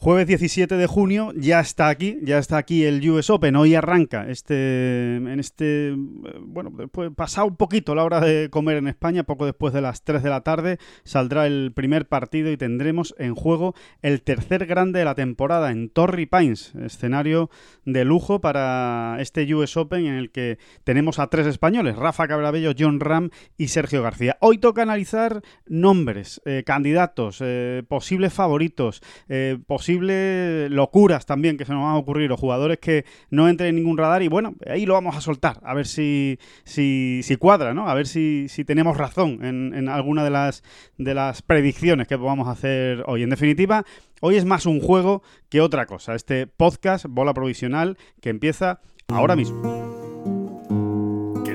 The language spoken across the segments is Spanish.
Jueves 17 de junio ya está aquí, ya está aquí el US Open. Hoy arranca este, en este, bueno, después, pasado un poquito la hora de comer en España, poco después de las 3 de la tarde, saldrá el primer partido y tendremos en juego el tercer grande de la temporada en Torrey Pines, escenario de lujo para este US Open en el que tenemos a tres españoles, Rafa Cabrabello, John Ram y Sergio García. Hoy toca analizar nombres, eh, candidatos, eh, posibles favoritos, eh, posibles posibles locuras también que se nos van a ocurrir o jugadores que no entren en ningún radar y bueno, ahí lo vamos a soltar, a ver si, si, si cuadra, ¿no? A ver si, si tenemos razón en, en, alguna de las, de las predicciones que a hacer hoy. En definitiva, hoy es más un juego que otra cosa. Este podcast, bola provisional, que empieza ahora mismo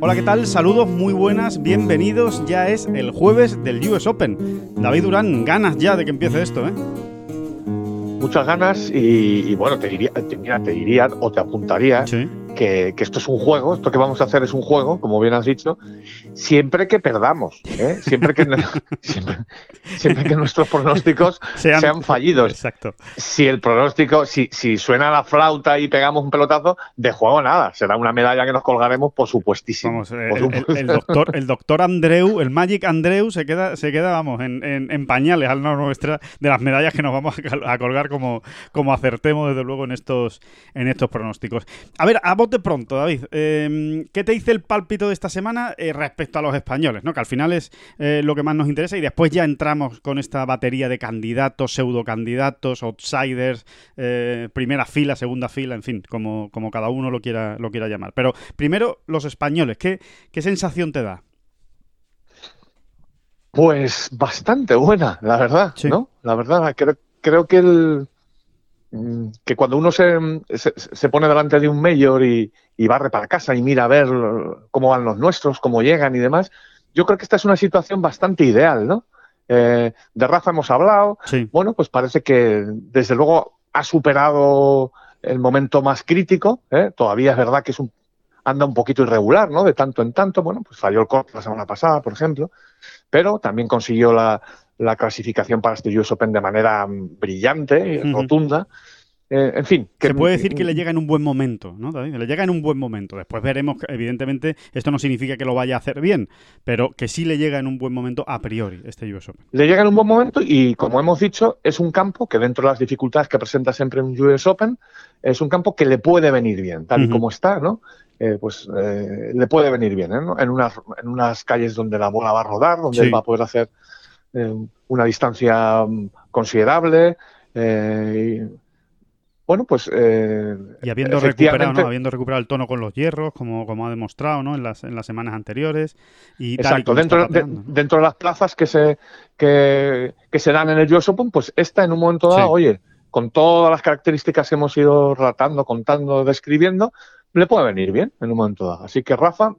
Hola, ¿qué tal? Saludos, muy buenas, bienvenidos. Ya es el jueves del US Open. David Durán, ganas ya de que empiece esto, ¿eh? Muchas ganas y, y bueno, te diría, te, mira, te diría o te apuntaría Sí. Que, que esto es un juego, esto que vamos a hacer es un juego, como bien has dicho, siempre que perdamos, ¿eh? siempre, que, siempre, siempre que nuestros pronósticos Sean- sean, fallidos. Exacto. Si el pronóstico, si, si suena la flauta y pegamos un pelotazo, de juego nada, será una medalla que nos colgaremos, por supuestísimo. Vamos, eh, Por el, el- supuesto. el doctor, el doctor Andreu, el Magic Andreu, se queda, se queda vamos, en, en- en pañales al lado nuestra de las medallas que nos vamos a, a colgar como, como acertemos, desde luego, en estos, en estos pronósticos. A ver, a bote pronto, David. eh, ¿Qué te dice el pálpito de esta semana eh, respecto a los españoles? ¿no? Que al final es eh, lo que más nos interesa y después ya entramos con esta batería de candidatos, pseudocandidatos, outsiders, eh, primera fila, segunda fila, en fin, como, como cada uno lo quiera, lo quiera llamar. Pero primero, los españoles, ¿qué, qué sensación te da? Pues bastante buena, la verdad, Sí. ¿no? La verdad, creo, creo que el que cuando uno se, se, se pone delante de un mayor y, y barre para casa y mira a ver cómo van los nuestros, cómo llegan y demás, yo creo que esta es una situación bastante ideal, ¿no? Eh, de Rafa hemos hablado, Sí. bueno, pues parece que desde luego ha superado el momento más crítico, ¿eh? todavía es verdad que es un, anda un poquito irregular, ¿no? De tanto en tanto, bueno, pues falló el corte la semana pasada, por ejemplo, pero también consiguió la, la clasificación para este US Open de manera mm, brillante y Ujú. rotunda. Eh, en fin. Se puede decir que le llega en un buen momento, ¿no, David? Le llega en un buen momento. Después veremos, que, evidentemente, esto no significa que lo vaya a hacer bien, pero que sí le llega en un buen momento a priori este US Open. Le llega en un buen momento y, como hemos dicho, es un campo que dentro de las dificultades que presenta siempre un US Open, es un campo que le puede venir bien, tal y como está, ¿no? Eh, pues eh, le puede venir bien, ¿eh? ¿no? En unas, en unas calles donde la bola va a rodar, donde Sí. él va a poder hacer una distancia mm, considerable. eh, y, bueno, pues. eh, Y habiendo recuperado, ¿no? Habiendo recuperado el tono con los hierros, como, como ha demostrado, ¿no? En las, en las semanas anteriores. Y Exacto, dentro, de, dentro de las plazas que se, que, que se dan en el US Open, pues esta en un momento dado, Sí. oye, con todas las características que hemos ido relatando, contando, describiendo, le puede venir bien en un momento dado. Así que Rafa,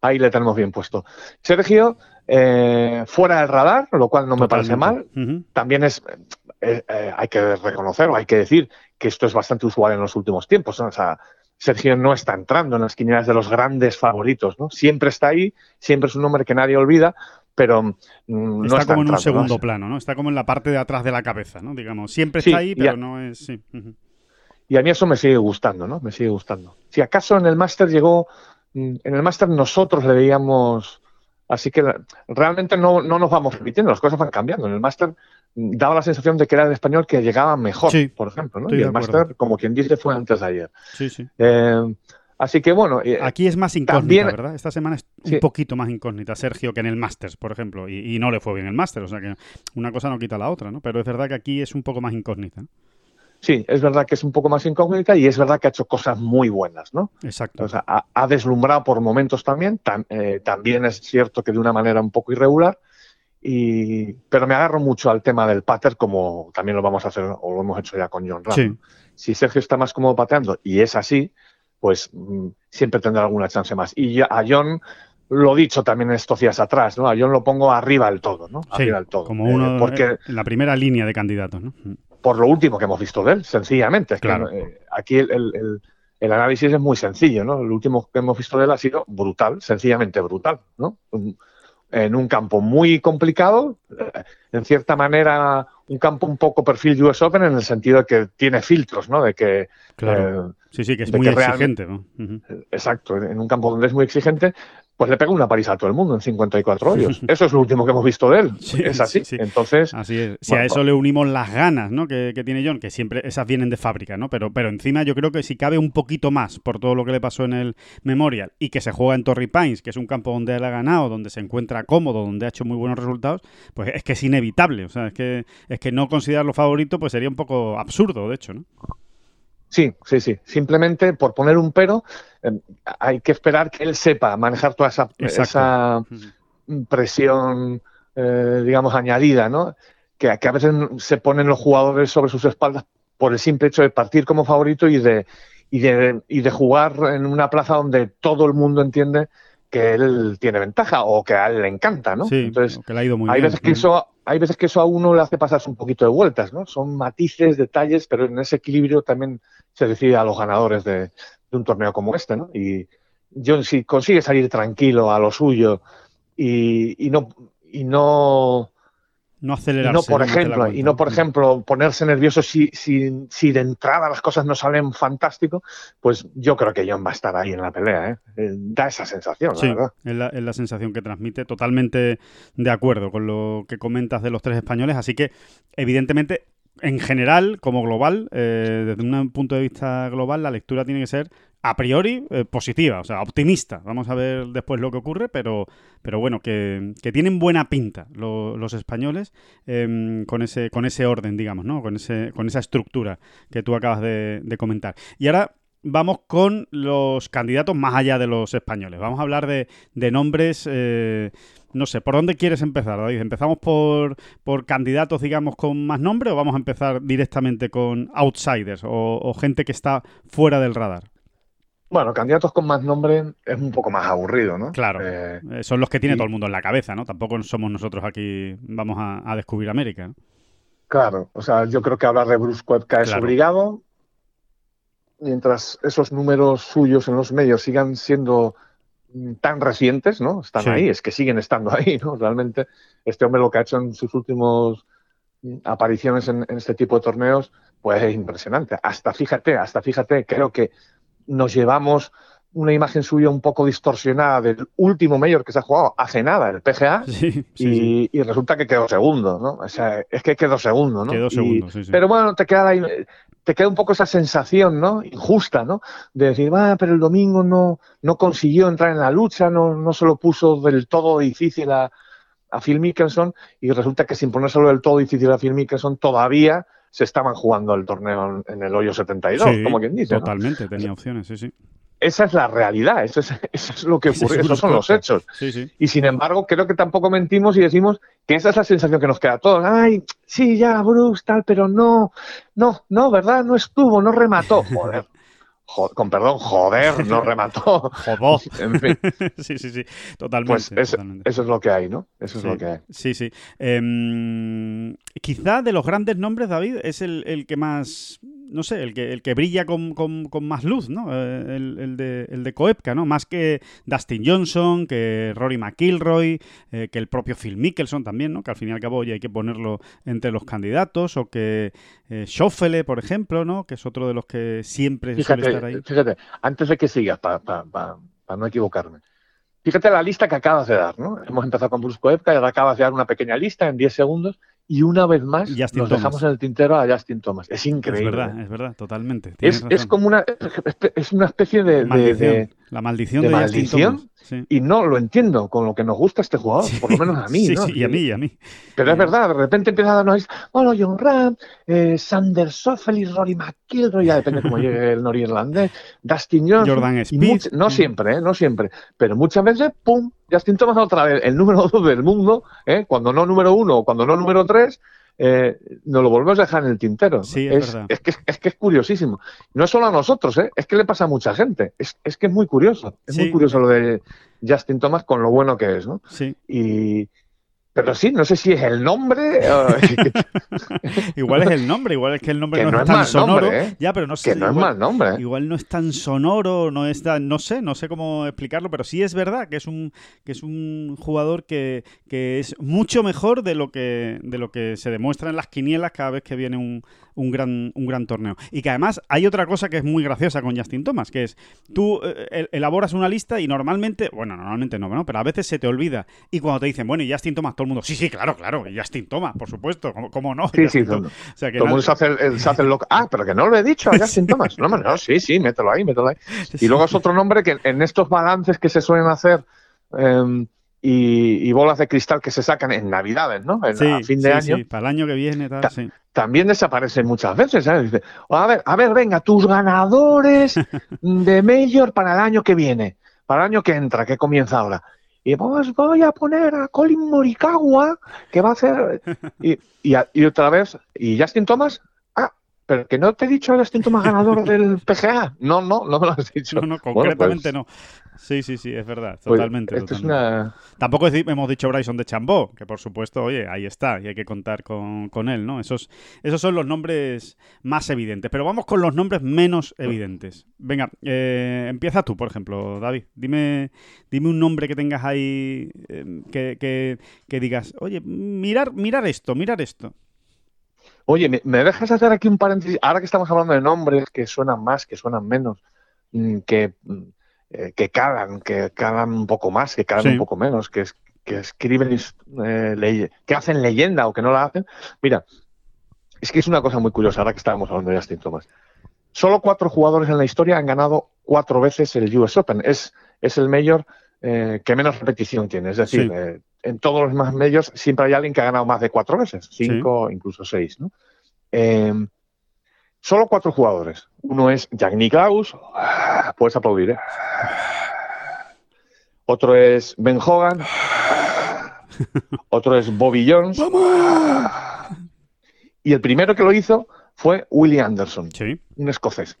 ahí le tenemos bien puesto. Sergio, eh, fuera del radar, lo cual no me parece mal. También es, eh, eh, hay que reconocer o hay que decir que esto es bastante usual en los últimos tiempos. ¿no? O sea, Sergio no está entrando en las quinielas de los grandes favoritos, ¿no? Siempre está ahí, siempre es un nombre que nadie olvida, pero mm, no está, está como en un segundo plano, ¿no? Está como en la parte de atrás de la cabeza, ¿no? Digamos, siempre Sí, está ahí, pero a- no es... Sí. Y a mí eso me sigue gustando, ¿no? Me sigue gustando. Si acaso en el máster llegó, mm, en el máster nosotros le veíamos, así que realmente no, no nos vamos repitiendo, las cosas van cambiando. En el máster mm, daba la sensación de que era el español que llegaba mejor, Sí, por ejemplo, ¿no? Y el máster, como quien dice, fue antes de ayer. Sí, sí. Eh, así que bueno, eh, Aquí es más incógnita, también- ¿verdad? Esta semana es un Sí. poquito más incógnita, Sergio, que en el Masters, por ejemplo. Y, y no le fue bien el Masters, o sea que una cosa no quita la otra, ¿no? Pero es verdad que aquí es un poco más incógnita. ¿no? Sí, es verdad que es un poco más incógnita y es verdad que ha hecho cosas muy buenas, ¿no? Exacto. O sea, ha, ha deslumbrado por momentos también, tam- eh, también es cierto que de una manera un poco irregular, y, pero me agarro mucho al tema del pater como también lo vamos a hacer o lo hemos hecho ya con John Ram. Sí. Si Sergio está más cómodo pateando y es así, pues mm, siempre tendrá alguna chance más. Y a John lo he dicho también estos días atrás, ¿no? A John lo pongo arriba del todo, ¿no? Sí, Arriba del todo. como Eh, uno porque en la primera línea de candidatos, ¿no? Por lo último que hemos visto de él, sencillamente. Es que, Claro. eh, aquí el, el- el- el análisis es muy sencillo, ¿no? El último que hemos visto de él ha sido brutal, sencillamente brutal, ¿no? Un- En un campo muy complicado, eh, en cierta manera un campo un poco perfil US Open en el sentido de que tiene filtros, ¿no? De que Claro. eh, sí, sí, que es muy que exigente. ¿no? Exacto, en un campo donde es muy exigente, pues le pega una parisa a todo el mundo en 54 hoyos. Eso es lo último que hemos visto de él. Sí, es así. sí, sí. Entonces, Así es. Si Bueno, a eso le unimos las ganas ¿no? que, que tiene John, que siempre esas vienen de fábrica, ¿no? Pero, pero encima yo creo que si cabe un poquito más por todo lo que le pasó en el Memorial y que se juega en Torrey Pines, que es un campo donde él ha ganado, donde se encuentra cómodo, donde ha hecho muy buenos resultados, pues es que es inevitable. O sea, es que, es que no considerarlo favorito pues sería un poco absurdo, de hecho, ¿no? Sí, sí, sí. Simplemente por poner un pero, eh, hay que esperar que él sepa manejar toda esa, esa presión, eh, digamos, añadida, ¿no? Que, que a veces se ponen los jugadores sobre sus espaldas por el simple hecho de partir como favorito y de, y de, y de jugar en una plaza donde todo el mundo entiende que él tiene ventaja o que a él le encanta, ¿no? Sí, Entonces, que le ha ido muy hay bien. veces que eso, hay veces que eso a uno le hace pasarse un poquito de vueltas, ¿no? Son matices, detalles, pero en ese equilibrio también se decide a los ganadores de, de un torneo como este, ¿no? Y John, si consigue salir tranquilo a lo suyo y, y no y no No y acelerarse. no por ejemplo y no por ejemplo ponerse nervioso si, si, si de entrada las cosas no salen fantástico pues yo creo que John va a estar ahí en la pelea ¿eh? Eh, da esa sensación Sí, la verdad es la, es la sensación que transmite. Totalmente de acuerdo con lo que comentas de los tres españoles. Así que, evidentemente, en general, como global, eh, desde un punto de vista global, la lectura tiene que ser a priori eh, positiva, o sea, optimista. Vamos a ver después lo que ocurre, pero, pero bueno, que, que tienen buena pinta lo- los españoles em, con, ese, con ese orden, digamos, ¿no? Con, ese, con esa estructura que tú acabas de, de comentar. Y ahora vamos con los candidatos más allá de los españoles. Vamos a hablar de, de nombres, eh, no sé, ¿por dónde quieres empezar, David? ¿Empezamos por, por candidatos, digamos, con más nombre o vamos a empezar directamente con outsiders o gente que está fuera del radar? Bueno candidatos con más nombre es un poco más aburrido ¿no? Claro. Eh, Eh, son los que tiene y- todo el mundo en la cabeza, ¿no? Tampoco somos nosotros aquí, vamos a, a descubrir América. ¿no? Claro, o sea, yo creo que hablar de Bruce Koepka es Claro. obligado. Mientras esos números suyos en los medios sigan siendo mm, tan recientes, ¿no? Están Sí. ahí, es que siguen estando ahí, ¿no? Realmente, este hombre lo que ha hecho en sus últimos mm, apariciones en, en este tipo de torneos, pues es impresionante. Hasta fíjate, hasta fíjate, creo que nos llevamos una imagen suya un poco distorsionada del último mayor que se ha jugado hace nada, el PGA, Sí, sí, y, sí. y resulta que quedó segundo, ¿no? O sea, es que quedó segundo, ¿no? Quedó Y- segundo, sí, sí. Pero bueno, te queda ahí, te queda un poco esa sensación, ¿no? Injusta, ¿no? De decir, va, pero el domingo no, no consiguió entrar en la lucha, no, no se lo puso del todo difícil a, a Phil Mickelson, y resulta que sin ponérselo del todo difícil a Phil Mickelson, todavía se estaban jugando el torneo en, el hoyo 72, Sí, como quien dice. ¿no? Totalmente, tenía opciones, sí, sí. Esa es la realidad, eso es, eso es lo que ocurrió, esos son los hechos. Sí, sí. Y sin embargo, creo que tampoco mentimos y decimos que esa es la sensación que nos queda a todos. Ay, sí, ya, Bruce, tal, pero no, no, no, ¿verdad? No estuvo, no remató. Joder. Con perdón, joder, no remató. Jodó. En fin, sí, sí, sí. Totalmente. pues eso, totalmente. eso es lo que hay, ¿no? Eso es Sí, lo que hay. Sí, sí. Em, quizá de los grandes nombres, David, es el, el que más, no sé, el que, el que brilla con, con- con más luz, ¿no? Eh, el, el de, el de Koepka, ¿no? Más que Dustin Johnson, que Rory McIlroy, eh, que el propio Phil Mickelson también, ¿no? Que al fin y al cabo oye, hay que ponerlo entre los candidatos, o que eh, Schauffele, por ejemplo, ¿no? Que es otro de los que siempre suele estar ahí. Fíjate, fíjate, antes de que sigas, para no equivocarme. Fíjate la lista que acabas de dar, ¿no? Hemos empezado con Bruce Koepka y ahora acabas de dar una pequeña lista en 10 segundos y una vez más Justin nos Thomas. dejamos en el tintero a Justin Thomas. Es Es increíble. verdad, ¿eh? es verdad, totalmente. Es, es como una, es una especie de, de- La maldición de de, Justin maldición, Thomas. Sí. y no lo entiendo con lo que nos gusta este jugador, por lo menos a mí, Sí, ¿no? sí, y a mí, y a mí. Pero es verdad, de repente empieza a darnos, bueno, John Ram, eh, Sander Rory McIlroy, ya depende cómo llegue el norirlandés, Dustin Johnson. Jordan much- no siempre, ¿eh? no siempre, pero muchas veces, pum, Justin Thomas otra vez, el número dos del mundo, ¿eh? cuando no número uno o cuando no número tres, eh, nos lo volvemos a dejar en el tintero. Sí, es verdad. es que, es que es curiosísimo. No es solo a nosotros, ¿eh? es que le pasa a mucha gente. Es, es que es muy curioso. Es Sí. muy curioso lo de Justin Thomas con lo bueno que es, ¿no? Sí. Y, pero sí, no sé si es el nombre, Igual es el nombre, igual es que el nombre Que no, no es tan sonoro. nombre, ¿eh? Ya, pero no sé. que no es mal nombre. ¿eh? Igual no es tan sonoro, no es tan, no sé, no sé cómo explicarlo, pero sí es verdad que es un, que es un jugador que, que es mucho mejor de lo que, de lo que se demuestra en las quinielas cada vez que viene un, un gran, un gran torneo. Y que además hay otra cosa que es muy graciosa con Justin Thomas, que es tú eh, el- elaboras una lista y normalmente, bueno, normalmente no, ¿no? pero a veces se te olvida. Y cuando te dicen, bueno, y Justin Thomas, todo el mundo, sí, sí, claro, claro, y Justin Thomas, por supuesto, ¿cómo, cómo no? Sí, Justin sí, Thomas. O sea, que Todo el mundo se hace, el, se hace el loco. Ah, pero que no lo he dicho a Justin Thomas. No, no, sí, sí, mételo ahí, mételo ahí. Y luego es otro nombre que en estos balances que se suelen hacer eh, y, y bolas de cristal que se sacan en Navidades, ¿no? En, Sí, a fin de sí, año, sí, para el año que viene, tal, Ta- también desaparecen muchas veces. ¿sabes? Dice, a ver, a ver, venga, tus ganadores de Major para el año que viene, para el año que entra, que comienza ahora. Y pues voy a poner a Colin Morikawa, que va a hacer... Y, y, a- y otra vez, ¿y Justin Thomas? Ah, pero que no te he dicho Justin Thomas ganador del PGA. No, no, no me lo has dicho. No, no, Bueno, concretamente pues- no. Sí, sí, sí, es verdad, pues, totalmente. esto es totalmente. una... Tampoco hemos dicho Bryson de Chambó, que por supuesto, oye, ahí está, y hay que contar con, con él, ¿no? Esos, esos son los nombres más evidentes. Pero vamos con los nombres menos evidentes. Venga, eh, empieza tú, por ejemplo, David. Dime, dime un nombre que tengas ahí eh, que, que- que digas, oye, mirar, mirar esto, mirar esto. Oye, ¿me, me dejas hacer aquí un paréntesis? Ahora que estamos hablando de nombres que suenan más, que suenan menos, mm, que, mm, eh, que calan, que calan un poco más, que calan Sí. un poco menos, que, es- que escriben, eh, que hacen leyenda o que no la hacen. Mira, es que es una cosa muy curiosa ahora que estábamos hablando de Justin Thomas. Solo cuatro jugadores en la historia han ganado cuatro veces el US Open. Es, es el mayor eh, que menos repetición tiene. Es decir, Sí. eh, en todos los más medios siempre hay alguien que ha ganado más de cuatro veces, cinco, incluso seis. ¿no? Solo cuatro jugadores. Uno es Jack Nicklaus. Puedes aplaudir, ¿eh? Otro es Ben Hogan. Otro es Bobby Jones. Y el primero que lo hizo fue Willie Anderson, Sí. un escocés.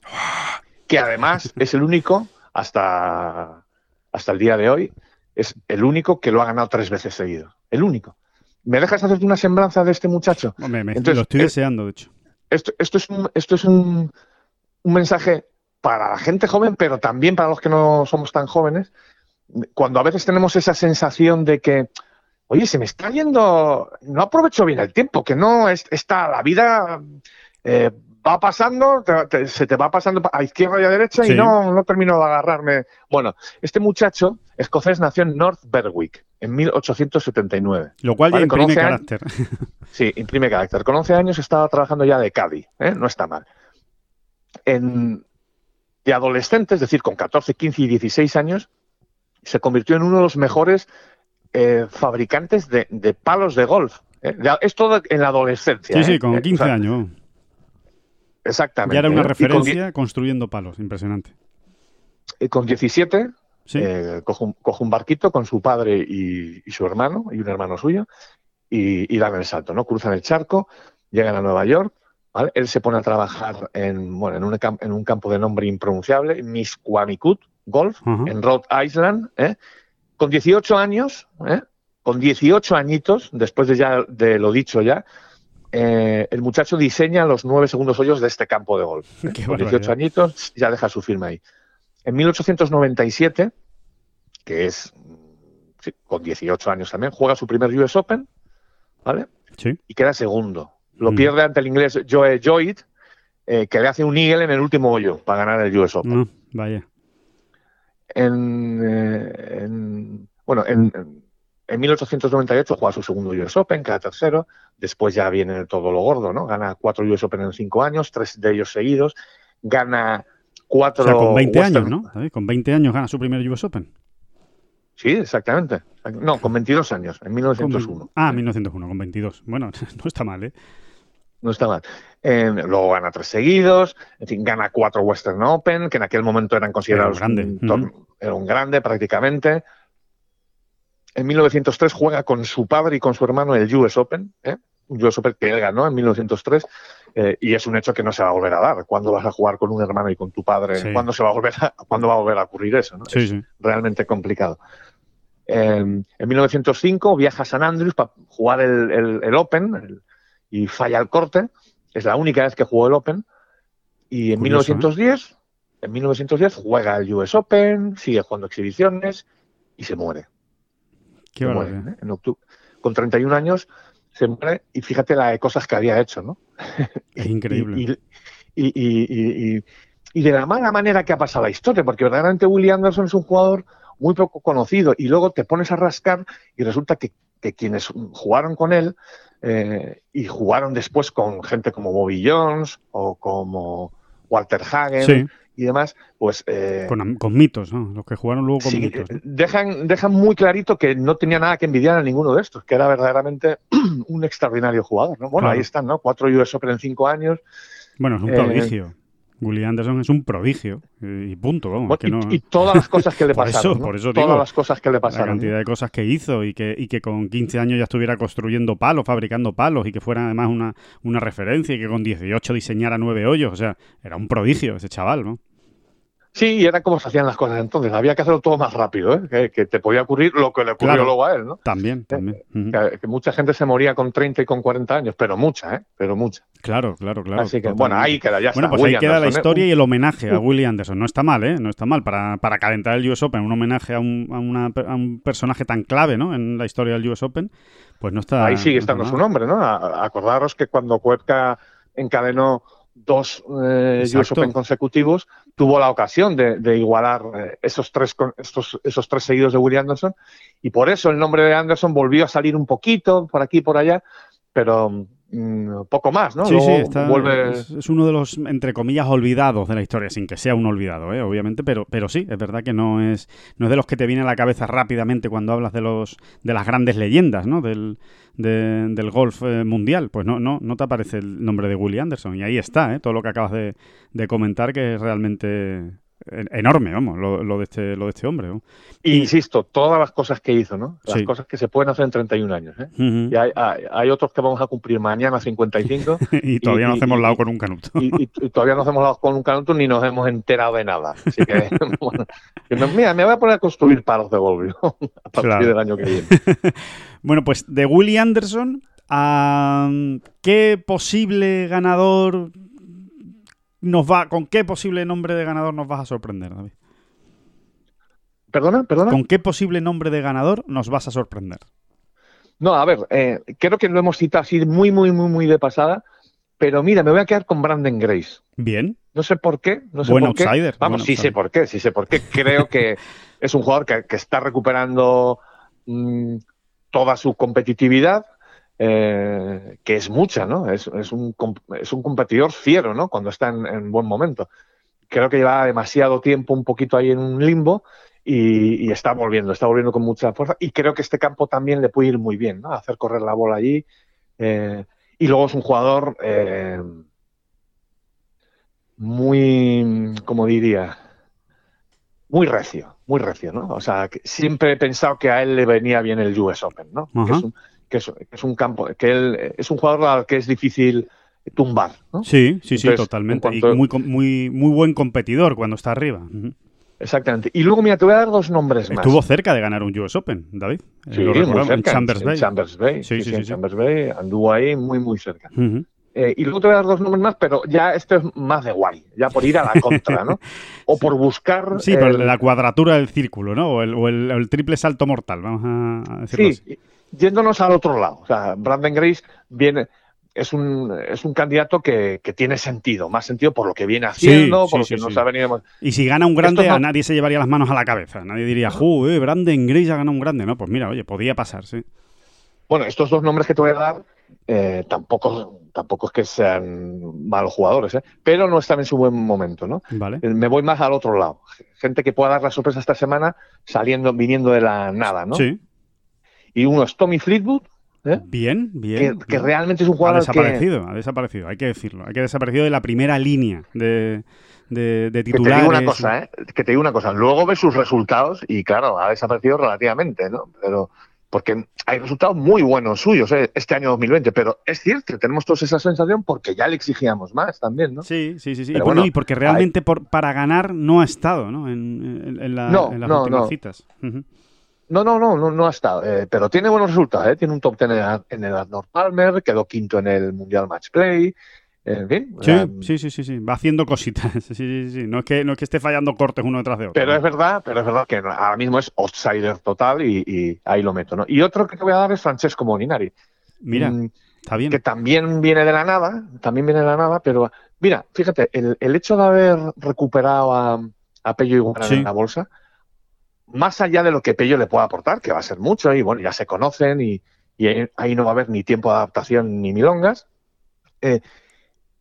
Que además es el único, hasta, hasta el día de hoy, es el único que lo ha ganado tres veces seguido. El único. ¿Me dejas hacerte una semblanza de este muchacho? Hombre, me- Entonces, lo estoy eh, deseando, de hecho. Esto, esto es, un, esto es un, un mensaje para la gente joven, pero también para los que no somos tan jóvenes. Cuando a veces tenemos esa sensación de que, oye, se me está yendo, no aprovecho bien el tiempo, que no es, está la vida eh, va pasando, te- te- se te va pasando a izquierda y a derecha Sí. y no, no termino de agarrarme. Bueno, este muchacho escocés nació en North Berwick en 1879. Lo cual vale, ya imprime 11 años- carácter. Sí, imprime carácter. Con 11 años estaba trabajando ya de Caddy, ¿eh? no está mal. En, de adolescente, es decir, con 14, 15 y 16 años, se convirtió en uno de los mejores eh, fabricantes de, de palos de golf. ¿eh? Ya- Es todo en la adolescencia. Sí, sí, ¿eh? con Eh, 15 o sea, años. Exactamente. Ya era una referencia construyendo palos. Impresionante. y con 17 Sí. Eh, coge, un, coge un barquito con su padre y, y su hermano, y un hermano suyo, y, y dan el salto, ¿no? Cruzan el charco, llegan a Nueva York, ¿vale? Él se pone a trabajar en, bueno, en, un, cam- en un campo de nombre impronunciable, Misquamicut Golf, en Rhode Island, ¿eh? Con 18 años, ¿eh? Con 18 añitos, después de, ya, de lo dicho ya, eh, el muchacho diseña los nueve segundos hoyos de este campo de golf. Qué Con 18 barbaridad. añitos ya deja su firma ahí. En 1897, que es mm, sí, con 18 años también, juega su primer US Open, ¿vale? Sí. Y queda segundo. Lo Mm. pierde ante el inglés Joe Joyd, eh, que le hace un eagle en el último hoyo para ganar el US Open. No, vaya. En, eh, en- bueno, en, en- en 1898 juega su segundo US Open, queda tercero. Después ya viene todo lo gordo, ¿no? Gana cuatro US Open en cinco años, tres de ellos seguidos. Gana cuatro. O sea, con 20 Western- años, ¿no? David? Con 20 años gana su primer US Open. Sí, exactamente. No, con 22 años, en 1901. Ah, 1901, con 22. Bueno, no está mal, ¿eh? No está mal. Eh, luego gana tres seguidos, en fin, gana cuatro Western Open, que en aquel momento eran considerados Era un grande. un tor- Ujú. era un grande prácticamente. En 1903 juega con su padre y con su hermano el US Open, ¿eh? un US Open que él ganó en 1903, eh, y es un hecho que no se va a volver a dar. ¿Cuándo vas a jugar con un hermano y con tu padre? Sí. ¿Cuándo, se va a volver a, ¿Cuándo va a volver a ocurrir eso? no? Sí, sí. realmente complicado. Eh, en 1905 viaja a San Andrews para jugar el, el- el Open el- y falla el corte. Es la única vez que jugó el Open. Y en Curioso, ¿eh? 1910, en 1910 juega el US Open, sigue jugando exhibiciones y se muere. Qué muere. ¿eh? En octubre. Con 31 años se muere y fíjate la de cosas que había hecho, ¿no? Es increíble. Y, y- y- y- y- y de la mala manera que ha pasado la historia, porque verdaderamente Willie Anderson es un jugador muy poco conocido y luego te pones a rascar y resulta que, que quienes jugaron con él eh, y jugaron después con gente como Bobby Jones o como Walter Hagen Sí, y demás, pues eh, con, con mitos, ¿no? Los que jugaron luego con sí, mitos. dejan, dejan muy clarito que no tenía nada que envidiar a ninguno de estos, que era verdaderamente un extraordinario jugador. ¿no? Bueno, Claro. ahí están, ¿no? Cuatro US Open en cinco años. Bueno, es un eh, Willie Anderson es un prodigio. eh, Y punto, vamos. Bueno, que no- y, y todas las cosas que le Por pasaron. eso- ¿no? por eso todas las cosas que le la pasaron. cantidad de cosas que hizo y que, y que con 15 años ya estuviera construyendo palos, fabricando palos y que fuera además una, una referencia y que con 18 diseñara nueve hoyos. O sea, era un prodigio ese chaval, ¿no? Sí, y era como se hacían las cosas entonces. Había que hacerlo todo más rápido, ¿eh? que, que te podía ocurrir lo que le ocurrió Claro. luego a él. ¿no? También, también. Ujú. Que, que mucha gente se moría con 30 y con 40 años, pero mucha, ¿eh? pero mucha. Claro, claro, claro. Así que, totalmente. bueno, ahí queda, ya Bueno, está. pues ahí queda la ¿eh? historia y el homenaje a Uh. Willie Anderson. No está mal, ¿eh? No está mal. Para, para calentar el US Open, un homenaje a un, a, una- a un personaje tan clave, ¿no? En la historia del US Open, pues no está. Ahí sigue no estando su nombre, ¿no? A- Acordaros que cuando Cuepca encadenó dos eh, US. Open consecutivos, tuvo la ocasión de, de igualar eh, esos, tres, estos, esos tres seguidos de Willie Anderson, y por eso el nombre de Anderson volvió a salir un poquito por aquí y por allá, pero poco más, ¿no? Sí, Luego sí, está, vuelve... es, es uno de los, entre comillas, olvidados de la historia, sin que sea un olvidado, ¿eh? obviamente, pero, pero sí, es verdad que no es, no es de los que te viene a la cabeza rápidamente cuando hablas de los de las grandes leyendas ¿no? del, de- del golf eh, mundial. Pues no, no, no te aparece el nombre de Willie Anderson. Y ahí está, ¿eh? todo lo que acabas de, de comentar, que es realmente en- enorme, vamos, lo, lo de este, lo de este hombre. ¿no? Y, insisto, todas las cosas que hizo, ¿no? Las Sí. cosas que se pueden hacer en 31 años, ¿eh? Y hay, hay, hay otros que vamos a cumplir mañana 55 y todavía y- no hacemos lado con un canuto. y, y- y todavía no hacemos lado con un canuto ni nos hemos enterado de nada. Así que, bueno, mira, me voy a poner a construir palos de golf yo, a partir Claro. del año que viene. Bueno, pues de Willie Anderson, ¿a qué posible ganador nos va, con qué posible nombre de ganador nos vas a sorprender, David? ¿Perdona? ¿Perdona? ¿Con qué posible nombre de ganador nos vas a sorprender? No, a ver, eh, creo que lo hemos citado así muy, muy, muy, muy de pasada, pero mira, me voy a quedar con Brandon Grace. Bien, No sé por qué. No sé Buen por qué. outsider, Vamos, buen sí outsider. sé por qué, sí sé por qué. Creo que es un jugador que, que está recuperando mm, toda su competitividad, eh, que es mucha, ¿no? Es, es un, es un competidor fiero, ¿no? Cuando está en, en buen momento. Creo que lleva demasiado tiempo un poquito ahí en un limbo y, y está volviendo, está volviendo con mucha fuerza. Y creo que este campo también le puede ir muy bien, ¿no? Hacer correr la bola allí. eh, y luego es un jugador eh, muy, como diría, muy recio, muy recio, ¿no? O sea, que siempre he pensado que a él le venía bien el US Open, ¿no? Que Ajá. es, un, que, es, que es un campo, que él es un jugador al que es difícil tumbar, ¿no? sí, sí, sí, Entonces, totalmente. cuanto- Y muy, muy, muy buen competidor cuando está arriba. Exactamente. Y luego, mira, te voy a dar dos nombres más. Estuvo cerca de ganar un US Open, David. Eh, Sí, lo muy recordamos, en cerca, Chambers Bay. Chambers Bay. Sí, Sí, sí, sí, sí, en sí. Chambers Bay. Anduvo ahí muy, muy cerca. Eh, y luego te voy a dar dos nombres más, pero ya esto es más de guay, ya por ir a la contra, ¿no? O por buscar. Sí, pero la cuadratura del círculo, ¿no? O el, o el- triple salto mortal, vamos a, decirlo así. Yéndonos al otro lado. O sea, Brandon Grace viene, es un, es un candidato que, que tiene sentido, más sentido por lo que viene haciendo, sí, por lo sí, que nos sí. ha venido. Y si gana un grande, no- a nadie se llevaría las manos a la cabeza. Nadie diría, ¡ju! Eh, Brandon Grace ha ganado un grande! No, pues mira, oye, podía pasar, sí. Bueno, estos dos nombres que te voy a dar eh, tampoco tampoco es que sean malos jugadores, ¿eh? pero no están en su buen momento, ¿no? Vale. Eh, Me voy más al otro lado. Gente que pueda dar la sorpresa esta semana saliendo, viniendo de la nada, ¿no? Sí. Y uno es Tommy Fleetwood, ¿eh? Bien, que, bien. que realmente es un Ha jugador que... desaparecido, ha desaparecido, hay que decirlo. Hay que desaparecido de la primera línea de, de, de Que te titulares. digo una cosa, ¿eh? Que te digo una cosa. Luego ves sus resultados y, claro, ha desaparecido relativamente, ¿no? Pero porque hay resultados muy buenos suyos ¿eh? este año 2020, pero es cierto, tenemos todos esa sensación porque ya le exigíamos más también, ¿no? Sí, sí, sí. sí. Y, Pero bueno, y porque realmente por, para ganar no ha estado ¿no? en, en- en la- No, en las no, últimas no. citas. No, no, no, no, no ha estado, eh, pero tiene buenos resultados, ¿eh? Tiene un top 10 en el, en el Arnold Palmer, quedó quinto en el Mundial Match Play, en fin. Sí, sí, sí, sí, sí. Va haciendo cositas. Sí, sí, sí. No es que, no es que esté fallando cortes uno detrás de otro. Pero es verdad, pero es verdad que ahora mismo es outsider total y, y ahí lo meto, ¿no? Y otro que te voy a dar es Francesco Molinari. Mira, Mm, está bien. que también viene de la nada, también viene de la nada, pero mira, fíjate, el, el hecho de haber recuperado a, a Pello Sí. en la bolsa, más allá de lo que Pello le pueda aportar, que va a ser mucho, y bueno, ya se conocen y, y ahí no va a haber ni tiempo de adaptación ni milongas, eh,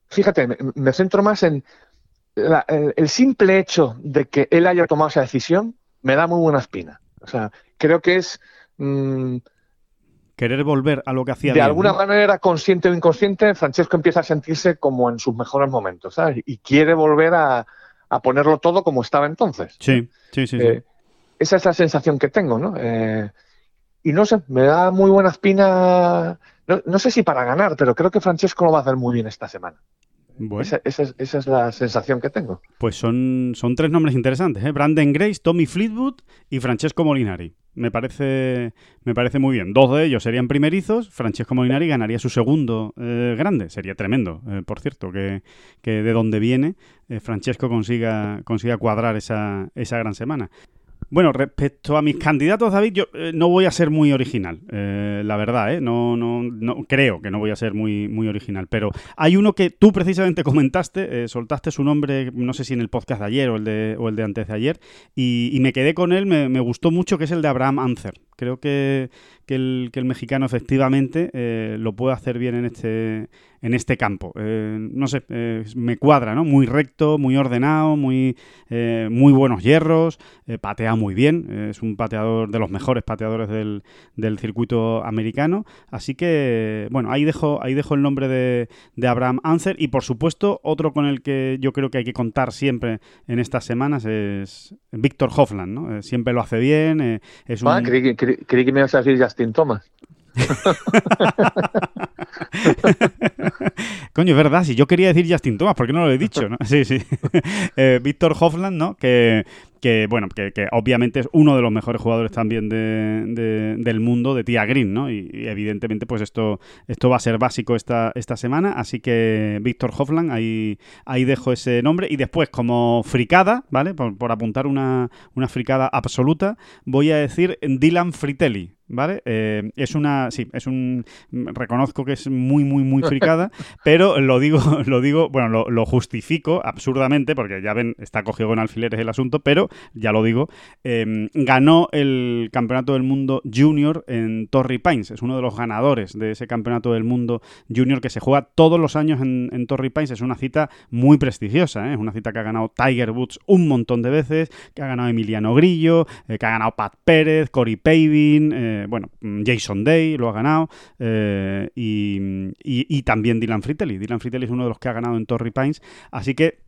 fíjate, me, me centro más en la- el, el simple hecho de que él haya tomado esa decisión, me da muy buena espina. O sea, creo que es... mm, Querer volver a lo que hacía de bien, alguna ¿no? manera, consciente o inconsciente, Francesco empieza a sentirse como en sus mejores momentos, ¿sabes? Y quiere volver a, a ponerlo todo como estaba entonces. Sí, sí, sí. sí. Esa es la sensación que tengo, ¿no? Eh, y no sé, me da muy buena espina. No, no sé si para ganar, pero creo que Francesco lo va a hacer muy bien esta semana. Bueno. Esa, esa es, esa es la sensación que tengo. Pues son, son tres nombres interesantes, ¿eh? Brandon Grace, Tommy Fleetwood y Francesco Molinari. Me parece, me parece muy bien. Dos de ellos serían primerizos. Francesco Molinari ganaría su segundo eh, grande. Sería tremendo, eh, por cierto, que, que de donde viene Francesco consiga, consiga cuadrar esa, esa gran semana. Bueno, respecto a mis candidatos, David, yo eh, no voy a ser muy original, eh, la verdad, ¿eh? No, no, no, creo que no voy a ser muy, muy original, pero hay uno que tú precisamente comentaste, eh, soltaste su nombre, no sé si en el podcast de ayer o el de, o el de antes de ayer, y, me quedé con él, me, me gustó mucho, que es el de Abraham Anzer. Creo que, que, el, que el mexicano efectivamente eh, lo puede hacer bien en este, en este campo. Eh, no sé, eh, me cuadra, ¿no? Muy recto, muy ordenado, muy, muy buenos hierros, patea muy bien, es un pateador de los mejores pateadores del, del circuito americano. Así que, bueno, ahí dejo, ahí dejo el nombre de, de Abraham Anser y por supuesto otro con el que yo creo que hay que contar siempre en estas semanas es Víctor Hofland, ¿no? Siempre lo hace bien, es un... Ah, creí, que, creí- creí que me ibas a decir Justin Thomas. Coño, es verdad, si yo quería decir Justin Thomas, ¿por qué no lo he dicho? no? Sí, sí. Eh, Víctor Hofland, ¿no? Que, que bueno, que, que obviamente es uno de los mejores jugadores también de- de- del mundo de Tía Green, ¿no? Y, evidentemente, pues esto, esto va a ser básico esta, esta semana. Así que Víctor Hofland, ahí, ahí dejo ese nombre. Y después, como fricada, ¿vale? Por, por apuntar una, una fricada absoluta, voy a decir Dylan Fritelli. ¿Vale? Eh, es una. Sí, es un. Reconozco que es muy, muy, muy fricada, pero lo digo, lo digo, bueno, lo, justifico absurdamente, porque ya ven, está cogido con alfileres el asunto, pero ya lo digo. eh, ganó el campeonato del mundo junior en Torrey Pines. Es uno de los ganadores de ese campeonato del mundo junior que se juega todos los años en, en Torrey Pines. Es una cita muy prestigiosa, ¿eh? es una cita que ha ganado Tiger Woods un montón de veces, que ha ganado Emiliano Grillo, eh, que ha ganado Pat Pérez, Corey Pavin, eh, bueno, mm, Jason Day lo ha ganado, y- y también Dylan Fritelli. Dylan Fritelli es uno de los que ha ganado en Torrey Pines, así que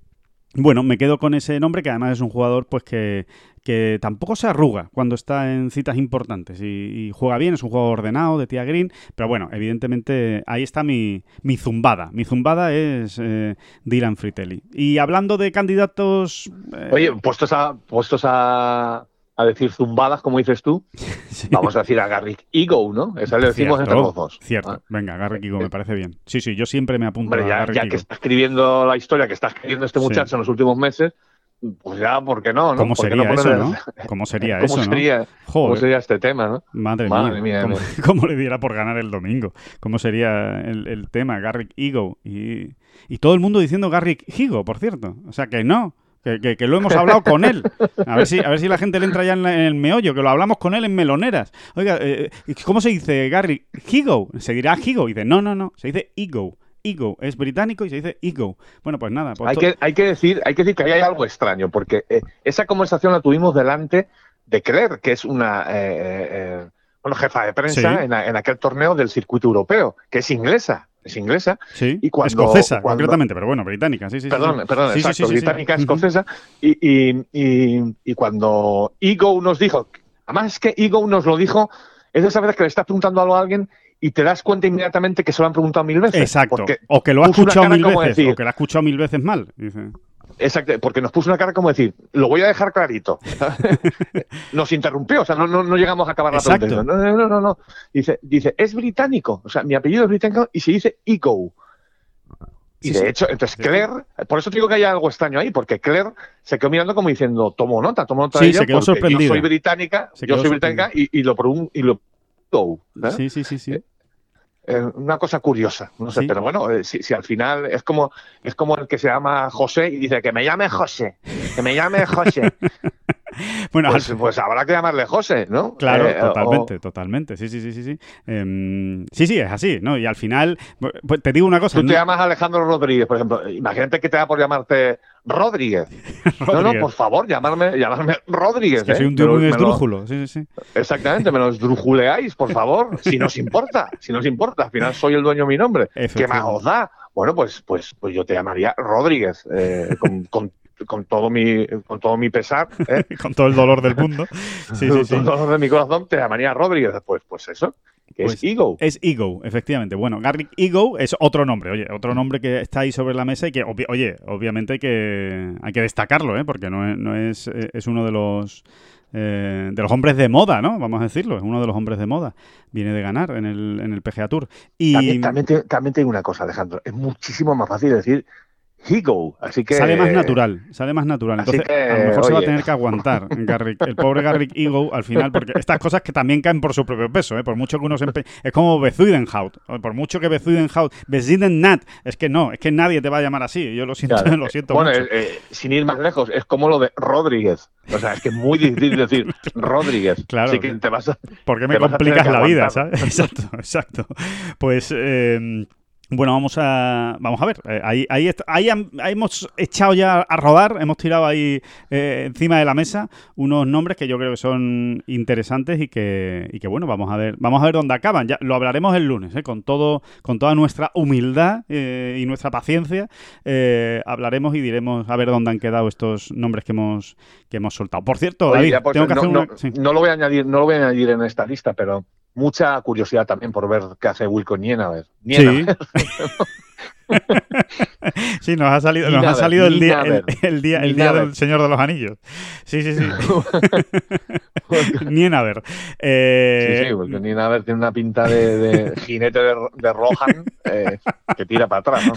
bueno, me quedo con ese nombre que además es un jugador pues que, que tampoco se arruga cuando está en citas importantes y, juega bien, es un juego ordenado de Tia Green, pero bueno, evidentemente ahí está mi, mi zumbada. Mi zumbada es eh, Dylan Fritelli. Y hablando de candidatos... eh, Oye, puestos a, puestos a, a decir zumbadas, como dices tú, sí. vamos a decir a Garrick Ego, ¿no? Esa le decimos Cierto, entre los dos. Cierto. Ah, Venga, Garry Kigo, me parece bien. Sí, sí, yo siempre me apunto Hombre, a ya, Garry ya que está escribiendo la historia que está escribiendo este Sí. muchacho en los últimos meses, pues ya, ¿por qué no? no? ¿Cómo ¿Por qué sería no eso, no? ¿Cómo sería ¿Cómo eso, no? sería, cómo Joder. sería este tema, no? Madre, Madre mía, mía, ¿cómo, le diera por ganar el domingo? ¿Cómo sería el, el tema? Garrick Ego. Y, y todo el mundo diciendo Garrick Higo, por cierto. O sea, que no. Que, que- que lo hemos hablado con él. A ver, si, a ver si la gente le entra ya en, la- en el meollo, que lo hablamos con él en Meloneras. Oiga, eh, ¿cómo se dice Garrick Higo? Se dirá Higo. Y dice, no, no, no. Se dice Ego. Ego. Es británico y se dice Ego. Bueno, pues nada. Pues Hay que, hay, que decir, hay que decir que ahí hay algo extraño, porque eh, esa conversación la tuvimos delante de Claire, que es una eh, eh, eh, bueno, jefa de prensa Sí. en, en aquel torneo del circuito europeo, que es inglesa, es inglesa. Sí, y cuando- escocesa, cuando- concretamente, pero bueno, británica, sí, sí. Perdón, sí. perdón, Sí, exacto, sí, británica, escocesa. Y, y, y, y cuando Ego nos dijo, además es que Ego nos lo dijo, es de esas veces que le estás preguntando algo a alguien y te das cuenta inmediatamente que se lo han preguntado mil veces. Exacto. O que lo una escuchado mil veces, decir- o que lo has escuchado mil veces mal. Dice. Exacto, porque nos puso una cara como decir, lo voy a dejar clarito. nos interrumpió, o sea, no, no, no llegamos a acabar la pregunta. No, no, no, no. Dice, dice, es británico, o sea, mi apellido es británico y se dice Ego. Y Sí, de sí. hecho, entonces Claire, por eso te digo que hay algo extraño ahí, porque Claire se quedó mirando como diciendo, tomo nota, tomo nota Sí, de se quedó sorprendida. Yo soy británica, yo soy británica y, y lo y lo Go, ¿eh? Sí, sí, sí, sí. Una cosa curiosa, no sé, Sí. pero bueno, eh, si, si al final es como es como el que se llama José y dice que me llame José, que me llame José, Bueno, al- pues, pues habrá que llamarle José, ¿no? Claro, Eh, o- totalmente, totalmente. Sí, sí, sí, sí. Sí. Em, sí, sí, es así, ¿no? Y al final, pues, te digo una cosa. Tú te llamas Alejandro Rodríguez, por ejemplo. Imagínate que te da por llamarte Rodríguez. No, no, por favor, llamarme, llamarme Rodríguez. Es que ¿eh? soy un Me tío lo- muy lo- esdrújulo. Sí, sí, sí. Exactamente, me los drujuleáis, por favor, si nos importa, si nos importa, al final soy el dueño de mi nombre. ¿Qué más os da? Bueno, pues, pues, pues yo te llamaría Rodríguez, eh, con, con- con todo mi, con todo mi pesar, ¿eh? Con todo el dolor del mundo. Sí, sí, sí. con todo de mi corazón, te llamaría Rodríguez. Pues, pues eso, que Pues es Ego. Es Ego, efectivamente. Bueno, Garrick Ego es otro nombre, oye, otro nombre que está ahí sobre la mesa y que, obvi- oye, obviamente hay que, hay que destacarlo, ¿eh? Porque no es, no es, eh, es uno de los eh, de los hombres de moda, ¿no? Vamos a decirlo, es uno de los hombres de moda. Viene de ganar en el, en el PGA Tour. Y También, también, te, también te digo una cosa, Alejandro, es muchísimo más fácil decir Ego, así que... sale más natural, sale más natural. Entonces, que, a lo mejor se va a tener que aguantar Garrick, el pobre Garrick Ego al final, porque estas cosas que también caen por su propio peso, ¿eh? por mucho que uno se empe- Es como Bezuidenhout, por mucho que Bezuidenhout, Bezuidennat, es que no, es que nadie te va a llamar así, yo lo siento, Claro, lo siento bueno, mucho. eh, eh, sin ir más lejos, es como lo de Rodríguez. O sea, es que es muy difícil decir Rodríguez. Claro. Así que te vas a... ¿Por qué me complicas la vida? ¿sabes? Exacto, exacto. Pues eh, bueno, vamos a vamos a ver. Eh, ahí, ahí, han- ahí hemos echado ya a rodar, hemos tirado ahí eh, encima de la mesa unos nombres que yo creo que son interesantes y que, y que bueno, vamos a ver, vamos a ver dónde acaban. Ya lo hablaremos el lunes, ¿eh? con todo, con toda nuestra humildad eh, y nuestra paciencia. hablaremos y diremos a ver dónde han quedado estos nombres que hemos, que hemos soltado. Por cierto, Oye, David, ya, pues, tengo que no, hacer no- una. sí. no lo voy a añadir, no lo voy a añadir en esta lista, pero mucha curiosidad también por ver qué hace Wilco Nienaber. Sí. Nienaber. Sí, nos ha salido, nos ha salido el día, el, el día, el día del Señor de los Anillos. Sí, sí, sí. Nienaber. Eh, Sí, sí, porque Nienaber tiene una pinta de, de jinete de, de Rohan eh, que tira para atrás, ¿no?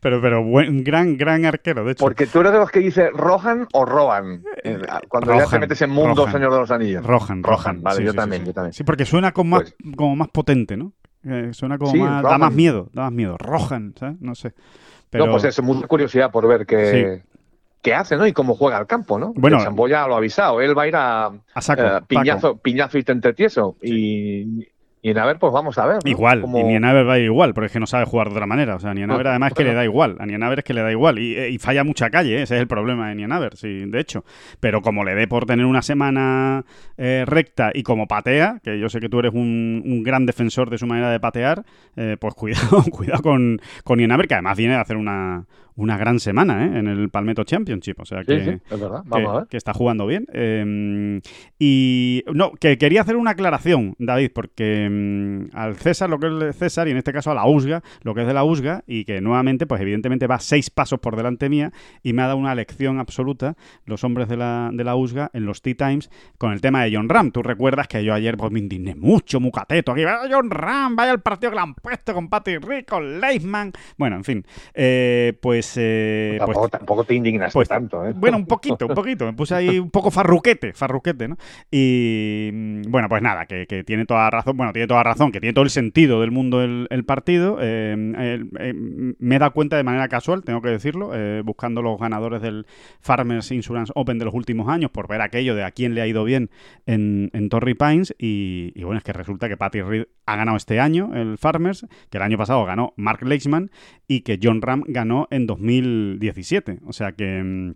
Pero, pero buen, gran, gran arquero, de hecho. Porque tú eres de los que dice Rohan o Rohan, eh, cuando ya te metes en mundo Rohan. Señor de los Anillos. Rohan, Rohan. vale, Sí, yo sí, también, sí, yo también. Sí, porque suena como más, Pues- como más potente, ¿no? Eh, suena como Sí, más. Da más miedo, da más miedo. Rohan, ¿sabes? No sé. Pero, No, pues es mucha curiosidad por ver qué, qué hace, ¿no? Y cómo juega al campo, ¿no? Bueno. el Sambo ya lo ha avisado, él va a ir a a saco. eh, piñazo, piñazo y tente tieso. Y, ver, pues vamos a ver. ¿no? Igual, Cómo- y Nienaber va a ir igual, porque es que no sabe jugar de otra manera. O sea, Nienaber Ah, además es que le da igual. A Nienaber es que le da igual. Y, y falla mucha calle, ¿eh? ese es el problema de Nienaber, sí, de hecho. Pero como le dé por tener una semana eh, recta y como patea, que yo sé que tú eres un, un gran defensor de su manera de patear, eh, pues cuidado, cuidado con, con que además viene de hacer una, una gran semana ¿eh? en el Palmetto Championship. O sea que sí, es verdad. que, Vamos a ver. que está jugando bien. Eh, y no, que quería hacer una aclaración, David, porque mm, al César lo que es de César, y en este caso a la USGA, lo que es de la USGA, y que nuevamente, pues evidentemente va seis pasos por delante mía, y me ha dado una lección absoluta los hombres de la, de la USGA en los Tea Times con el tema de John Ram. Tú recuerdas que yo ayer pues, me indigné mucho, mucateto, aquí, vaya John Ram, vaya el partido que le han puesto con Patty Rick, con Leisman. Bueno, en fin, eh, pues pues... eh, pues- tampoco, tampoco te indignaste pues, tanto, ¿eh? Bueno, un poquito, un poquito. Me puse ahí un poco farruquete, farruquete, ¿no? Y mm, bueno, pues nada, que, que tiene toda razón, bueno, tiene toda razón, que tiene todo el sentido del mundo el, el partido. Eh, me he dado cuenta de manera casual, tengo que decirlo, buscando los ganadores del Farmers Insurance Open de los últimos años por ver aquello de a quién le ha ido bien en, en Torrey Pines. Y, y bueno, es que resulta que Patty Reed ha ganado este año el Farmers, que el año pasado ganó Mark Leishman y que John Ram ganó en 2017. O sea que mm,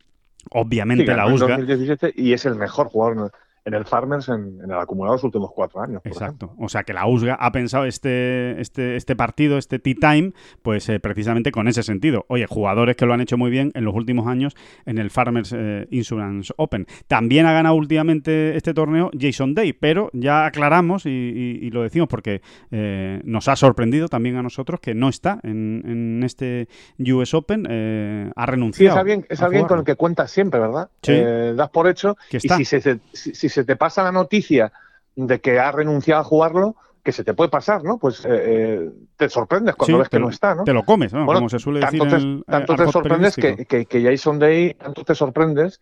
obviamente Sí, la USGA... 2017 y es el mejor jugador en- el Farmers en, en el acumulado de los últimos cuatro años. Exacto. O sea que la USGA ha pensado este, este, este partido, este tea time, pues eh, precisamente con ese sentido. Oye, jugadores que lo han hecho muy bien en los últimos años en el Farmers eh, Insurance Open. También ha ganado últimamente este torneo Jason Day, pero ya aclaramos y, y- y lo decimos porque eh, nos ha sorprendido también a nosotros que no está en, en este US Open, eh, ha Sí, renunciado. es alguien, es a alguien con el que cuentas siempre, ¿verdad? Sí. Eh, das por hecho Que y está. si se, te- si, si se te pasa la noticia de que ha renunciado a jugarlo, que se te puede pasar, ¿no? Pues eh, eh, te sorprendes cuando Sí, ves que no está, ¿no? Te lo comes, ¿no? Bueno, como se suele decir tanto en te, el eh, tanto te sorprendes que, que- que Jason Day, tanto te sorprendes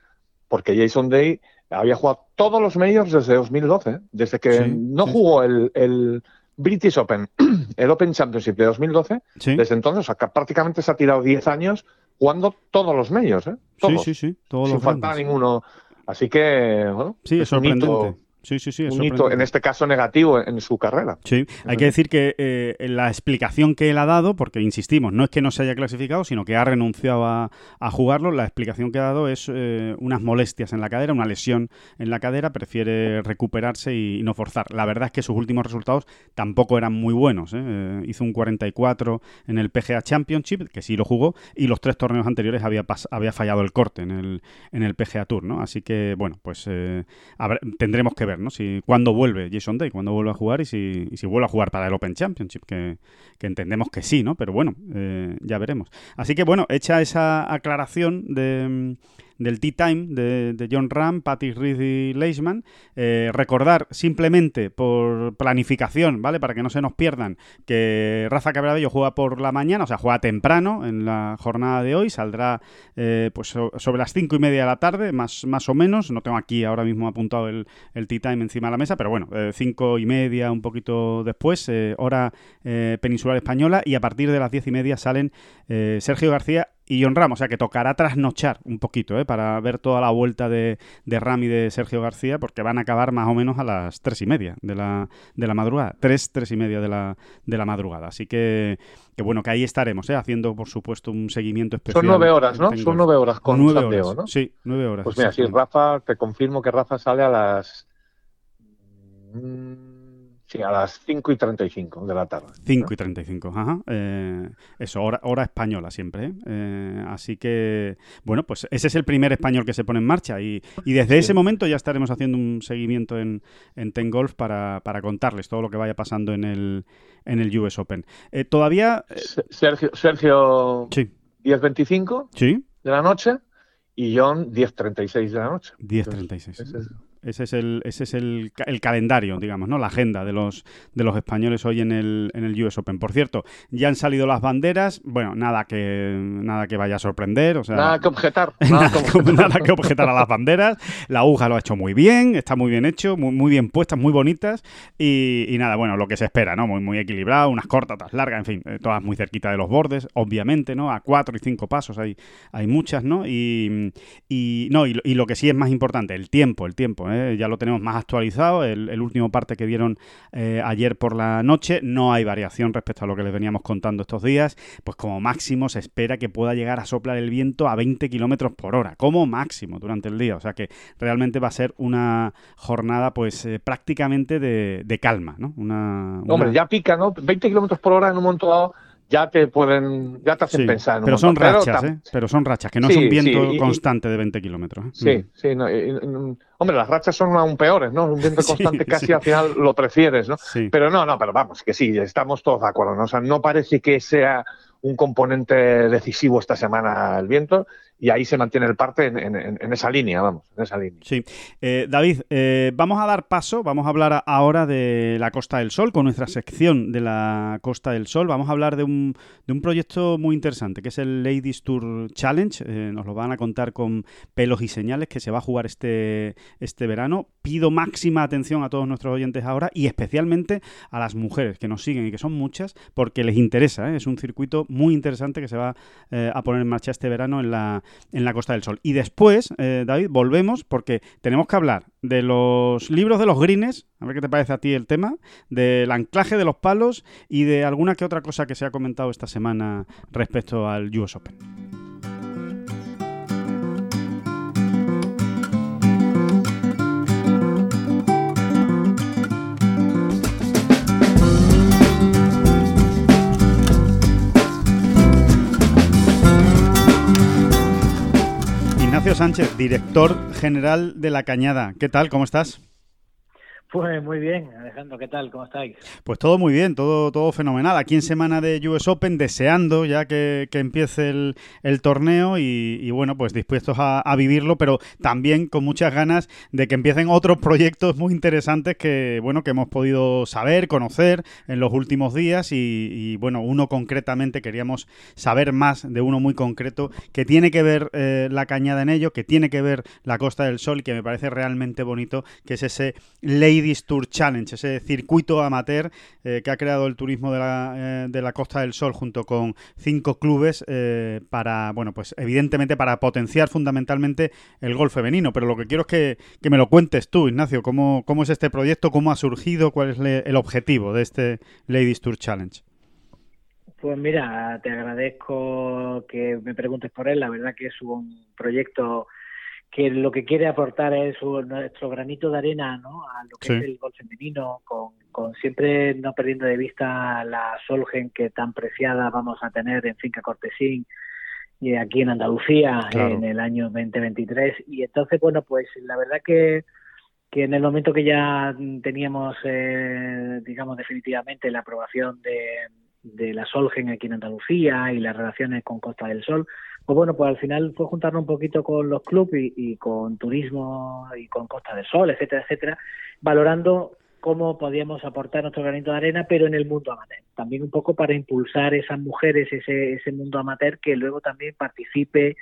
porque Jason Day había jugado todos los majors desde 2012, ¿eh? desde que Sí, no sí, jugó el, el British Open, el Open Championship de 2012, Sí. desde entonces, o sea, que prácticamente se ha tirado 10 años jugando todos los majors, ¿eh? Sí, Todos, sí, sí, todos sin los faltar grandes. ninguno. Así que, bueno, Sí, es sorprendente. Sí, sí, sí, es un hito, en este caso negativo en, en su carrera. Sí, hay que decir que eh, la explicación que él ha dado, porque insistimos, no es que no se haya clasificado, sino que ha renunciado a, a jugarlo, la explicación que ha dado es eh, unas molestias en la cadera, una lesión en la cadera, prefiere recuperarse y, no forzar. La verdad es que sus últimos resultados tampoco eran muy buenos. ¿eh? Hizo un 44 en el PGA Championship, que sí lo jugó, y los tres torneos anteriores había, fallado el corte en el, en el PGA Tour, ¿no? Así que, bueno, pues tendremos que ver, ¿no? Si cuándo vuelve Jason Day, cuándo vuelve a jugar y si, y si vuelve a jugar para el Open Championship, que, que entendemos que sí, ¿no? Pero bueno, eh, ya veremos. Así que bueno, hecha esa aclaración de, del tea time de, John Ram, Patrick Reed y Leishman, eh, recordar simplemente por planificación, ¿vale? Para que no se nos pierdan, que Rafa Cabrabello juega por la mañana, o sea, juega temprano en la jornada de hoy, saldrá eh, pues so- sobre las cinco y media de la tarde, más, más o menos, no tengo aquí ahora mismo apuntado el, el tea time encima de la mesa, pero bueno, eh, cinco y media, un poquito después, hora peninsular española, y a partir de las diez y media salen Sergio García y John Ram, o sea que tocará trasnochar un poquito ¿eh? para ver toda la vuelta de, de Ram y de Sergio García, porque van a acabar más o menos a las tres y media de la, de la madrugada, tres, tres y media de la, de la madrugada. Así que, que bueno, que ahí estaremos, ¿eh? haciendo por supuesto un seguimiento especial. Son nueve horas, ¿no? Son nueve horas con Nueve Sandeo, horas, ¿no? Sí, nueve horas. Pues mira, exactamente. Rafa, te confirmo que Rafa sale a las. Sí, a las 5 y 35 de la tarde. 5 y 35, ajá. Eh, eso, hora, hora española siempre. ¿eh? Eh, así que, bueno, pues ese es el primer español que se pone en marcha y, y desde Sí. ese momento ya estaremos haciendo un seguimiento en, en Ten Golf para, para contarles todo lo que vaya pasando en el, en el US Open. Eh, todavía... Se- Sergio, Sergio sí, 10.25 sí, de la noche y John 10.36 de la noche. 10.36. Ese es- el, ese es el, el calendario, digamos, ¿no? La agenda de los, de los españoles hoy en el, en el US Open. Por cierto, ya han salido las banderas. Bueno, nada que, nada que vaya a sorprender. O sea, Nada que objetar. Nada Nada que objetar. nada que objetar a las banderas. La UJA lo ha hecho muy bien, está muy bien hecho, muy, muy bien puestas, muy bonitas. Y, y nada, bueno, lo que se espera, ¿no? Muy, muy equilibrado, unas cortas, otras largas, en fin, eh, todas muy cerquita de los bordes, obviamente, ¿no? A cuatro y cinco pasos hay, hay muchas, ¿no? Y, y no, y, lo- y lo que sí es más importante, el tiempo, el tiempo, ¿eh? Ya lo tenemos más actualizado, el, último parte que dieron eh, ayer por la noche, no hay variación respecto a lo que les veníamos contando estos días, pues como máximo se espera que pueda llegar a soplar el viento a 20 kilómetros por hora, como máximo durante el día. O sea que realmente va a ser una jornada, pues eh, prácticamente de, calma, ¿no? Hombre, ya pica, ¿no? 20 kilómetros por hora en un momento dado ya te pueden, ya te hacen Sí, pensar. pero son montón. rachas, ¿eh? Pero son rachas, que no Sí, es un viento sí, y- constante de 20 kilómetros. ¿eh? Sí, Mm. sí. no, y- y- hombre, las rachas son aún peores, ¿no? Un viento constante casi al final lo prefieres, ¿no? Sí. Pero no, no, pero vamos, que sí, estamos todos de acuerdo, ¿no? O sea, no parece que sea un componente decisivo esta semana el viento y ahí se mantiene el parte en, esa línea, vamos, en esa línea. Sí. Eh, David, eh, vamos a dar paso, vamos a hablar ahora de la Costa del Sol, con nuestra sección de la Costa del Sol. Vamos a hablar de un, de un proyecto muy interesante, que es el Ladies Tour Challenge. Eh, nos lo van a contar con pelos y señales, que se va a jugar este, este verano. Pido máxima atención a todos nuestros oyentes ahora y especialmente a las mujeres que nos siguen y que son muchas, porque les interesa. Es un circuito muy interesante que se va a poner en marcha este verano en la en la Costa del Sol. Y después, eh, David, volvemos porque tenemos que hablar de los libros de los greens, a ver qué te parece a ti el tema, del anclaje de los palos y de alguna que otra cosa que se ha comentado esta semana respecto al US Open. Sánchez, director general de La Cañada. ¿Qué tal? ¿Cómo estás? Pues muy bien, Alejandro, ¿qué tal? ¿Cómo estáis? Pues todo muy bien, todo, todo fenomenal. Aquí en semana de US Open, deseando ya que, empiece el, torneo y, bueno, pues dispuestos a, vivirlo, pero también con muchas ganas de que empiecen otros proyectos muy interesantes que, bueno, que hemos podido saber, conocer en los últimos días y, bueno, uno concretamente queríamos saber más de uno muy concreto que tiene que ver eh, la cañada en ello, que tiene que ver la Costa del Sol y que me parece realmente bonito, que es ese Lady Tour Challenge, ese circuito amateur eh, que ha creado el turismo de la, eh, de la, Costa del Sol junto con cinco clubes eh, para, bueno, pues evidentemente para potenciar fundamentalmente el golf femenino. Pero lo que quiero es que, que me lo cuentes tú, Ignacio, cómo, cómo es este proyecto, cómo ha surgido, cuál es el objetivo de este Ladies Tour Challenge. Pues mira, te agradezco que me preguntes por él. La verdad que es un proyecto que lo que quiere aportar es nuestro granito de arena ¿no? a lo que es el gol femenino, con, con, siempre no perdiendo de vista la Solgen que tan preciada vamos a tener en Finca Cortesín y aquí en Andalucía en el año 2023. Y entonces, bueno, pues la verdad que, que en el momento que ya teníamos, eh, digamos, definitivamente la aprobación de, de la Solgen aquí en Andalucía y las relaciones con Costa del Sol, pues bueno, pues al final fue juntarnos un poquito con los clubes y, con turismo y con Costa del Sol, etcétera, etcétera, valorando cómo podíamos aportar nuestro granito de arena, pero en el mundo amateur. También un poco para impulsar esas mujeres, ese, ese mundo amateur, que luego también participe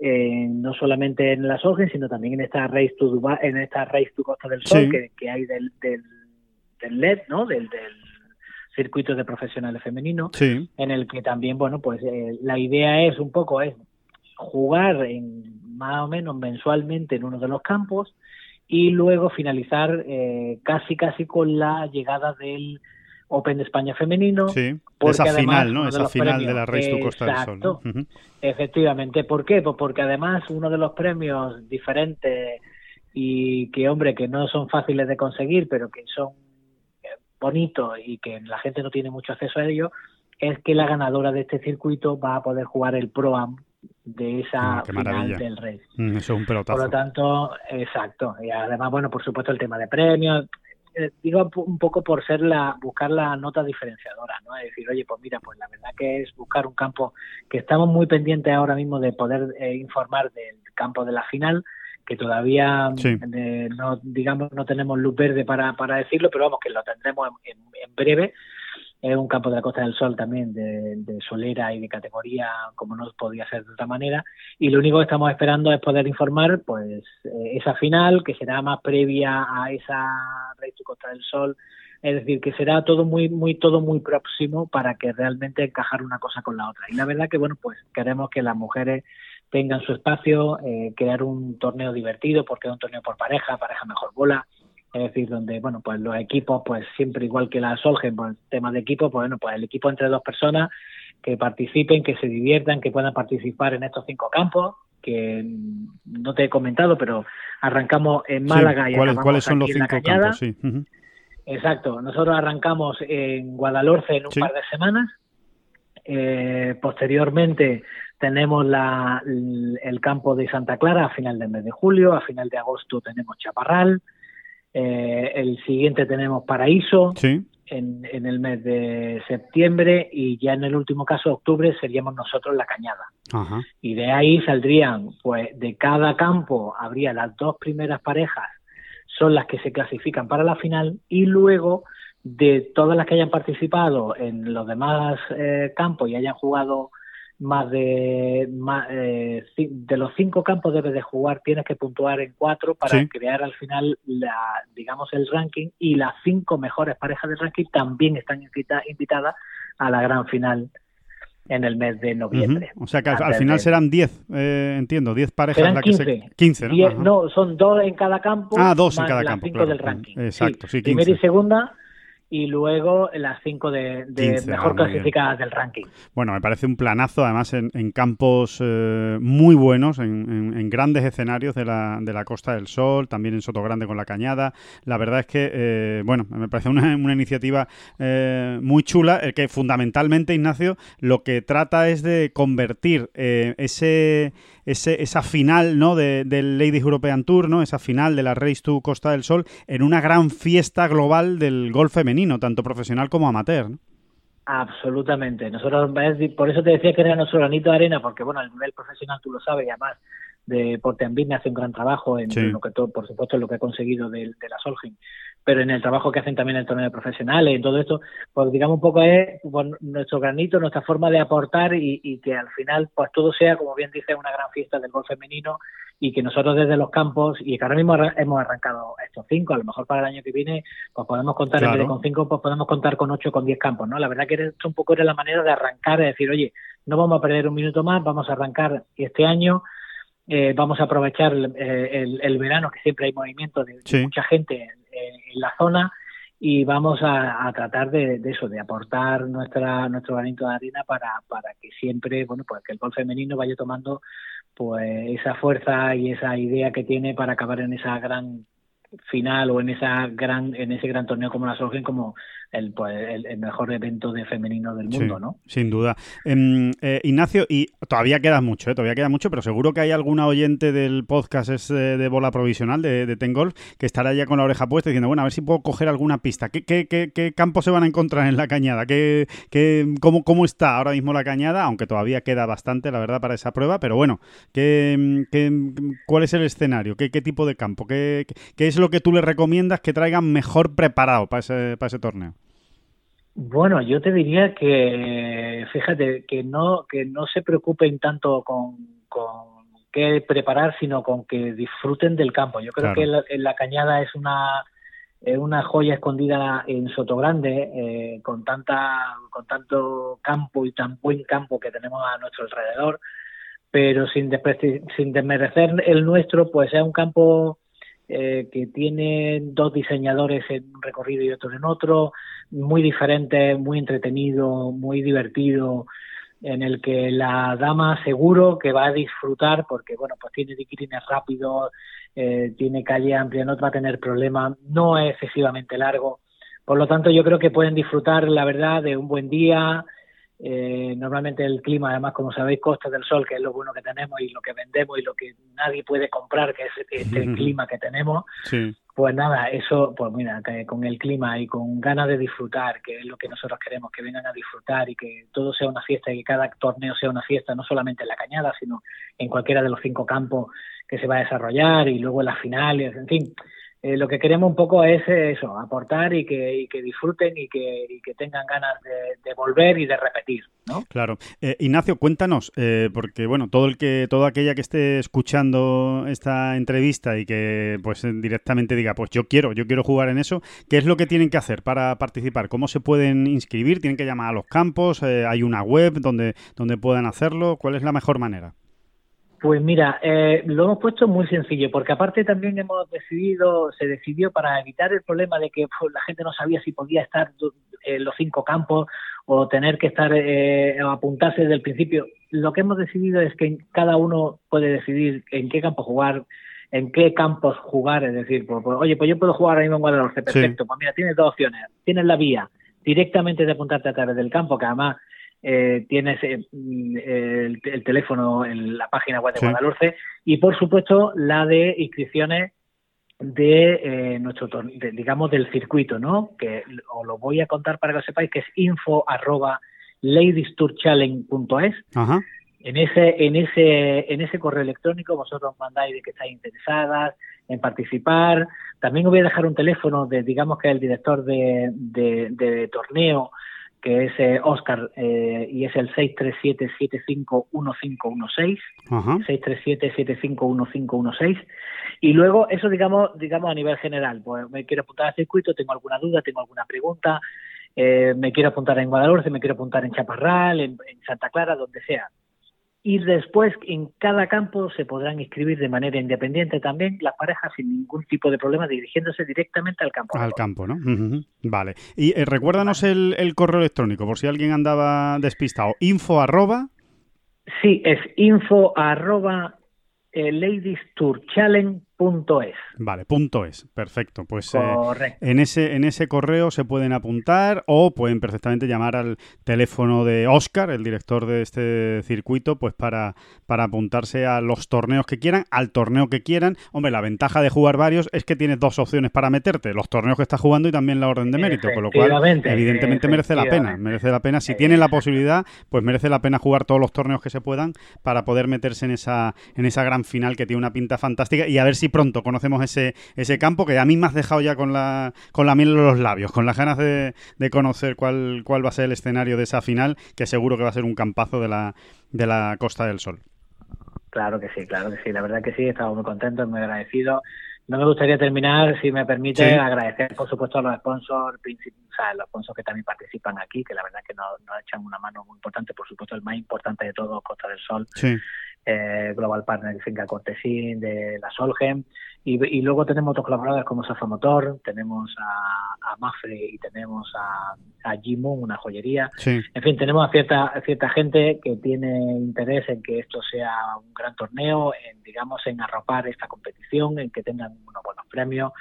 no solamente en la Solgen, sino también en esta Race to Dubai, en esta Race to Costa del Sol que, hay del, del, del LED, ¿no? Del, del circuitos de profesionales femeninos, en el que también, bueno, pues eh, la idea es un poco es jugar en, más o menos mensualmente en uno de los campos y luego finalizar eh, casi casi con la llegada del Open de España femenino. Sí, esa final, ¿no? Esa final de la Race to Costa del Sol. Efectivamente. ¿Por qué? Pues porque además uno de los premios diferentes y que, hombre, que no son fáciles de conseguir, pero que son bonito y que la gente no tiene mucho acceso a ello, es que la ganadora de este circuito va a poder jugar el Pro Am de esa ah, final del Rey. Mm, eso es un pelotazo. Por lo tanto, exacto. Y además, bueno, por supuesto el tema de premios. Eh, digo un poco por ser la buscar la nota diferenciadora, ¿no? Es decir, oye, pues mira, pues la verdad que es buscar un campo que estamos muy pendientes ahora mismo de poder eh, informar del campo de la final, que todavía eh, no digamos no tenemos luz verde para, para decirlo, pero vamos que lo tendremos en, breve. Es un campo de la Costa del Sol también de, solera y de categoría como no podía ser de otra manera. Y lo único que estamos esperando es poder informar pues eh, esa final que será más previa a esa Rey de Costa del Sol. Es decir que será todo muy muy todo muy próximo para que realmente encajar una cosa con la otra. Y la verdad que bueno pues queremos que las mujeres tengan su espacio, eh, crear un torneo divertido, porque es un torneo por pareja, pareja mejor bola, es decir, donde, bueno, pues los equipos, pues siempre igual que la Solgen, pues temas de equipo, pues bueno, pues el equipo entre dos personas que participen, que se diviertan, que puedan participar en estos cinco campos, que no te he comentado, pero arrancamos en Málaga y ¿cuáles, ¿cuáles son los cinco campos? Sí. Exacto, nosotros arrancamos en Guadalhorce en un par de semanas, eh, posteriormente tenemos la, el campo de Santa Clara a final del mes de julio, a final de agosto tenemos Chaparral, eh, el siguiente tenemos Paraíso, en, en, el mes de septiembre y ya en el último caso, octubre, seríamos nosotros la cañada. Y de ahí saldrían, pues de cada campo habría las dos primeras parejas, son las que se clasifican para la final y luego de todas las que hayan participado en los demás eh, campos y hayan jugado más de eh, de los cinco campos debes de jugar tienes que puntuar en cuatro para crear al final la digamos el ranking y las cinco mejores parejas del ranking también están invitadas a la gran final en el mes de noviembre. O sea que al, final serán 10, eh, entiendo, 10 parejas. Serán 15. 15, ¿no? no, son dos en cada campo. Ah, dos en cada campo. Cinco del ranking. Exacto, sí, Primera y segunda y luego las cinco de, mejor ah, clasificadas del ranking. Bueno, me parece un planazo, además en, campos eh, muy buenos, en, grandes escenarios de la, de la Costa del Sol, también en Soto Grande con la Cañada. La verdad es que, eh, bueno, me parece una, iniciativa eh, muy chula, el que fundamentalmente, Ignacio, lo que trata es de convertir ese, ese, esa final ¿no? de, del Ladies European Tour, ¿no? esa final de la Race to Costa del Sol, en una gran fiesta global del golf femenino tanto profesional como amateur. Absolutamente. Nosotros, por eso te decía que era nuestro granito de arena, porque bueno, el nivel profesional tú lo sabes y además de Portenbin hace un gran trabajo en lo que todo, por supuesto, en lo que ha conseguido de, de la Solheim pero en el trabajo que hacen también en el torneo de profesionales y todo esto, pues digamos un poco es pues, nuestro granito, nuestra forma de aportar y, que al final pues todo sea, como bien dice, una gran fiesta del gol femenino y que nosotros desde los campos, y que ahora mismo hemos arrancado estos cinco, a lo mejor para el año que viene, pues podemos contar en vez de con cinco, pues podemos contar con ocho, con diez campos, ¿no? La verdad que esto un poco era la manera de arrancar, de decir, oye, no vamos a perder un minuto más, vamos a arrancar este año, eh, vamos a aprovechar eh, el, verano, que siempre hay movimiento de, mucha gente en, la zona y vamos a, tratar de, eso, de aportar nuestra nuestro granito de arena para, para que siempre, bueno, pues que el gol femenino vaya tomando pues esa fuerza y esa idea que tiene para acabar en esa gran final o en esa gran en ese gran torneo como la Solgen como el, pues, el, mejor evento de femenino del mundo, ¿no? Sin duda. Em, eh, Ignacio, y todavía queda mucho, ¿eh? todavía queda mucho, pero seguro que hay alguna oyente del podcast de bola provisional de, de Ten Golf que estará ya con la oreja puesta diciendo, bueno, a ver si puedo coger alguna pista. ¿Qué, qué, qué, campos se van a encontrar en la cañada? ¿Qué, qué, cómo, ¿Cómo está ahora mismo la cañada? Aunque todavía queda bastante, la verdad, para esa prueba, pero bueno, ¿qué, cuál es el escenario? ¿Qué, qué tipo de campo? ¿Qué, ¿Qué es lo que tú le recomiendas que traigan mejor preparado para ese, para ese torneo? Bueno, yo te diría que, fíjate, que no, que no se preocupen tanto con, con qué preparar, sino con que disfruten del campo. Yo creo que la, cañada es una, una joya escondida en Sotogrande, eh, con tanta, con tanto campo y tan buen campo que tenemos a nuestro alrededor, pero sin, sin desmerecer el nuestro, pues es un campo eh, que tiene dos diseñadores en un recorrido y otro en otro, muy diferente, muy entretenido, muy divertido, en el que la dama seguro que va a disfrutar porque, bueno, pues tiene diquirines rápidos, eh, tiene calle amplia, no va a tener problema, no es excesivamente largo. Por lo tanto, yo creo que pueden disfrutar, la verdad, de un buen día, eh, normalmente el clima, además, como sabéis, Costa del Sol, que es lo bueno que tenemos y lo que vendemos y lo que nadie puede comprar, que es este clima que tenemos, pues nada, eso, pues mira, con el clima y con ganas de disfrutar, que es lo que nosotros queremos, que vengan a disfrutar y que todo sea una fiesta y que cada torneo sea una fiesta, no solamente en la cañada, sino en cualquiera de los cinco campos que se va a desarrollar y luego en las finales, en fin, eh, lo que queremos un poco es eso, aportar y que, disfruten y que, tengan ganas de, volver y de repetir, ¿no? Claro. Eh, Ignacio, cuéntanos, eh, porque bueno, todo el que, toda aquella que esté escuchando esta entrevista y que pues directamente diga, pues yo quiero, yo quiero jugar en eso, ¿qué es lo que tienen que hacer para participar? ¿Cómo se pueden inscribir? ¿Tienen que llamar a los campos? ¿Hay una web donde, donde puedan hacerlo? ¿Cuál es la mejor manera? Pues mira, eh, lo hemos puesto muy sencillo, porque aparte también hemos decidido, se decidió para evitar el problema de que pues, la gente no sabía si podía estar en los cinco campos o tener que estar eh, apuntarse desde el principio. Lo que hemos decidido es que cada uno puede decidir en qué campo jugar, en qué campos jugar, es decir, pues, pues, oye, pues yo puedo jugar ahora mismo en Guadalajara, perfecto, pues mira, tienes dos opciones, tienes la vía directamente de apuntarte a través del campo, que además eh, tienes eh, mm, el, teléfono en la página web de Guadalhorce y por supuesto la de inscripciones de nuestro digamos del circuito, ¿no? Que os lo voy a contar para que lo sepáis que es info arroba ladistourchallenge.es. En ese, en ese, en ese correo electrónico vosotros mandáis de que estáis interesadas en participar. También os voy a dejar un teléfono de, digamos que el director de, de, torneo, que es eh, Oscar, eh, y es el 637-751516. 637-751516. Y luego, eso digamos, digamos a nivel general. Pues me quiero apuntar al circuito, tengo alguna duda, tengo alguna pregunta, eh, me quiero apuntar en Guadalhorce, me quiero apuntar en Chaparral, en, Santa Clara, donde sea. Y después en cada campo se podrán inscribir de manera independiente también las parejas sin ningún tipo de problema dirigiéndose directamente al campo. Al campo, ¿no? Vale. Y eh, recuérdanos el, correo electrónico por si alguien andaba despistado. Info arroba. Sí, es info arroba eh, ladistourchallenge.es. Vale, punto es, perfecto. Pues eh, en, ese, en ese correo se pueden apuntar o pueden perfectamente llamar al teléfono de Oscar, el director de este circuito, pues para, para apuntarse a los torneos que quieran, al torneo que quieran. Hombre, la ventaja de jugar varios es que tienes dos opciones para meterte, los torneos que estás jugando y también la orden de mérito, con lo cual evidentemente merece la pena, merece la pena. Si tienen la posibilidad, pues merece la pena jugar todos los torneos que se puedan para poder meterse en esa, en esa gran final que tiene una pinta fantástica y a ver si pronto conocemos ese, ese campo que a mí me has dejado ya con la, con la miel en los labios, con las ganas de, de conocer cuál, cuál va a ser el escenario de esa final, que seguro que va a ser un campazo de la, de la Costa del Sol. Claro que sí, claro que sí. La verdad que sí, estamos muy contentos, muy agradecidos. No me gustaría terminar, si me permite, agradecer, por supuesto, a los sponsors, o sea, los sponsors que también participan aquí, que la verdad que nos, nos echan una mano muy importante, por supuesto, el más importante de todo, Costa del Sol. Sí eh, Global Partner Finca Cortesín, de la Solgen, y, luego tenemos otros colaboradores como Safa Motor, tenemos a, a Mafre y tenemos a, a una joyería. En fin, tenemos a cierta, cierta gente que tiene interés en que esto sea un gran torneo, en, digamos, en arropar esta competición, en que tengan unos buenos premios.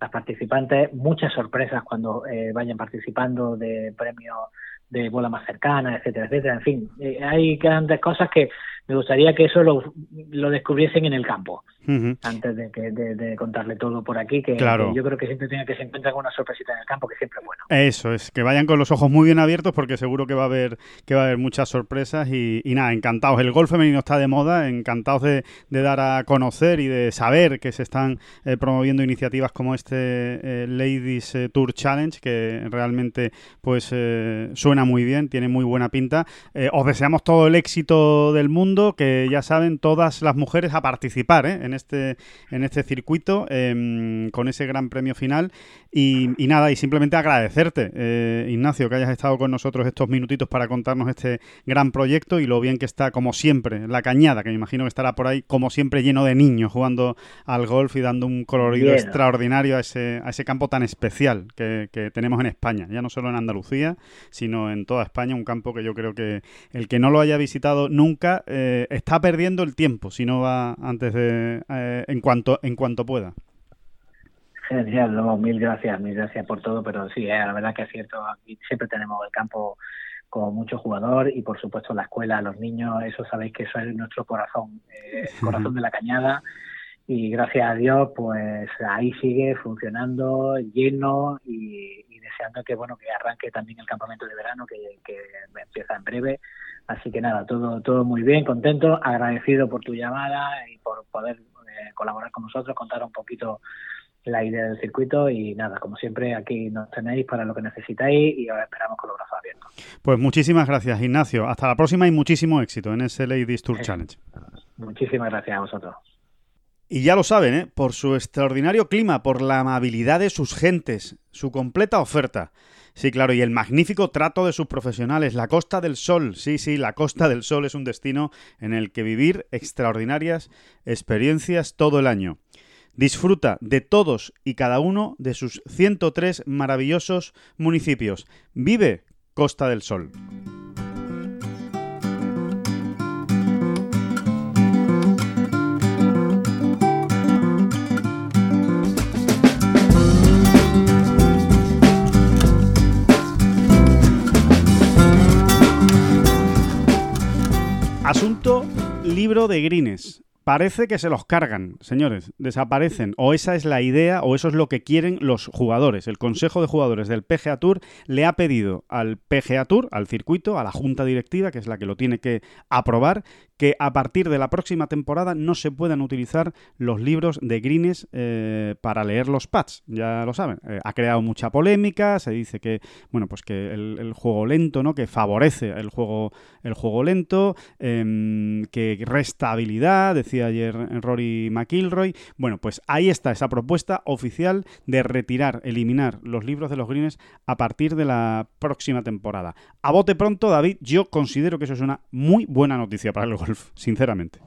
Las participantes, muchas sorpresas cuando eh, vayan participando de premios de bola más cercana, etcétera, etcétera. En fin, eh, hay grandes cosas que me gustaría que eso lo, lo descubriesen en el campo antes de, que, de, contarle todo por aquí, que, yo creo que siempre tiene que se encuentran con una sorpresita en el campo, que siempre es bueno. Eso es, que vayan con los ojos muy bien abiertos porque seguro que va a haber que va a haber muchas sorpresas y, nada, encantados. El golf femenino está de moda, encantados de, dar a conocer y de saber que se están eh, promoviendo iniciativas como este eh, Ladies eh, Tour Challenge, que realmente pues suena muy bien, tiene muy buena pinta. os deseamos todo el éxito del mundo, que ya saben todas las mujeres a participar en este, en este circuito em, con ese gran premio final. Y, nada, y simplemente agradecerte, eh, Ignacio, que hayas estado con nosotros estos minutitos para contarnos este gran proyecto y lo bien que está, como siempre, la cañada, que me imagino que estará por ahí, como siempre, lleno de niños jugando al golf y dando un colorido extraordinario a ese, a ese campo tan especial que, tenemos en España, ya no solo en Andalucía, sino en toda España, un campo que yo creo que el que no lo haya visitado nunca eh, está perdiendo el tiempo si no va antes de eh, en cuanto en cuanto pueda. Genial, mil gracias, mil gracias por todo, pero sí, eh, la verdad que es cierto, aquí siempre tenemos el campo con mucho jugador y por supuesto la escuela, los niños, eso sabéis que eso es nuestro corazón, eh, el corazón de la cañada y gracias a Dios pues ahí sigue funcionando lleno y, deseando que bueno que arranque también el campamento de verano que, que empieza en breve así que nada todo todo muy bien contento agradecido por tu llamada y por poder eh, colaborar con nosotros contar un poquito la idea del circuito y nada, como siempre aquí nos tenéis para lo que necesitáis y os esperamos con los brazos abiertos. Pues muchísimas gracias Ignacio, hasta la próxima y muchísimo éxito en ese Ladies Tour Challenge. Muchísimas gracias a vosotros. Y ya lo saben, ¿eh? por su extraordinario clima, por la amabilidad de sus gentes, su completa oferta. Sí, claro, y el magnífico trato de sus profesionales. La Costa del Sol, sí, sí, la Costa del Sol es un destino en el que vivir extraordinarias experiencias todo el año. Disfruta de todos y cada uno de sus 103 maravillosos municipios. Vive Costa del Sol. Asunto libro de Grines Parece que se los cargan, señores, desaparecen. O esa es la idea, o eso es lo que quieren los jugadores. El Consejo de Jugadores del PGA Tour le ha pedido al PGA Tour, al circuito, a la junta directiva, que es la que lo tiene que aprobar, que a partir de la próxima temporada no se puedan utilizar los libros de Greenes eh, para leer los pads. Ya lo saben. Eh, ha creado mucha polémica. Se dice que, bueno, pues que el, juego lento, ¿no? Que favorece el juego, el juego lento, em, que resta habilidad decía ayer Rory McIlroy. Bueno, pues ahí está esa propuesta oficial de retirar, eliminar los libros de los greens a partir de la próxima temporada. A bote pronto, David, yo considero que eso es una muy buena noticia para el golf, sinceramente.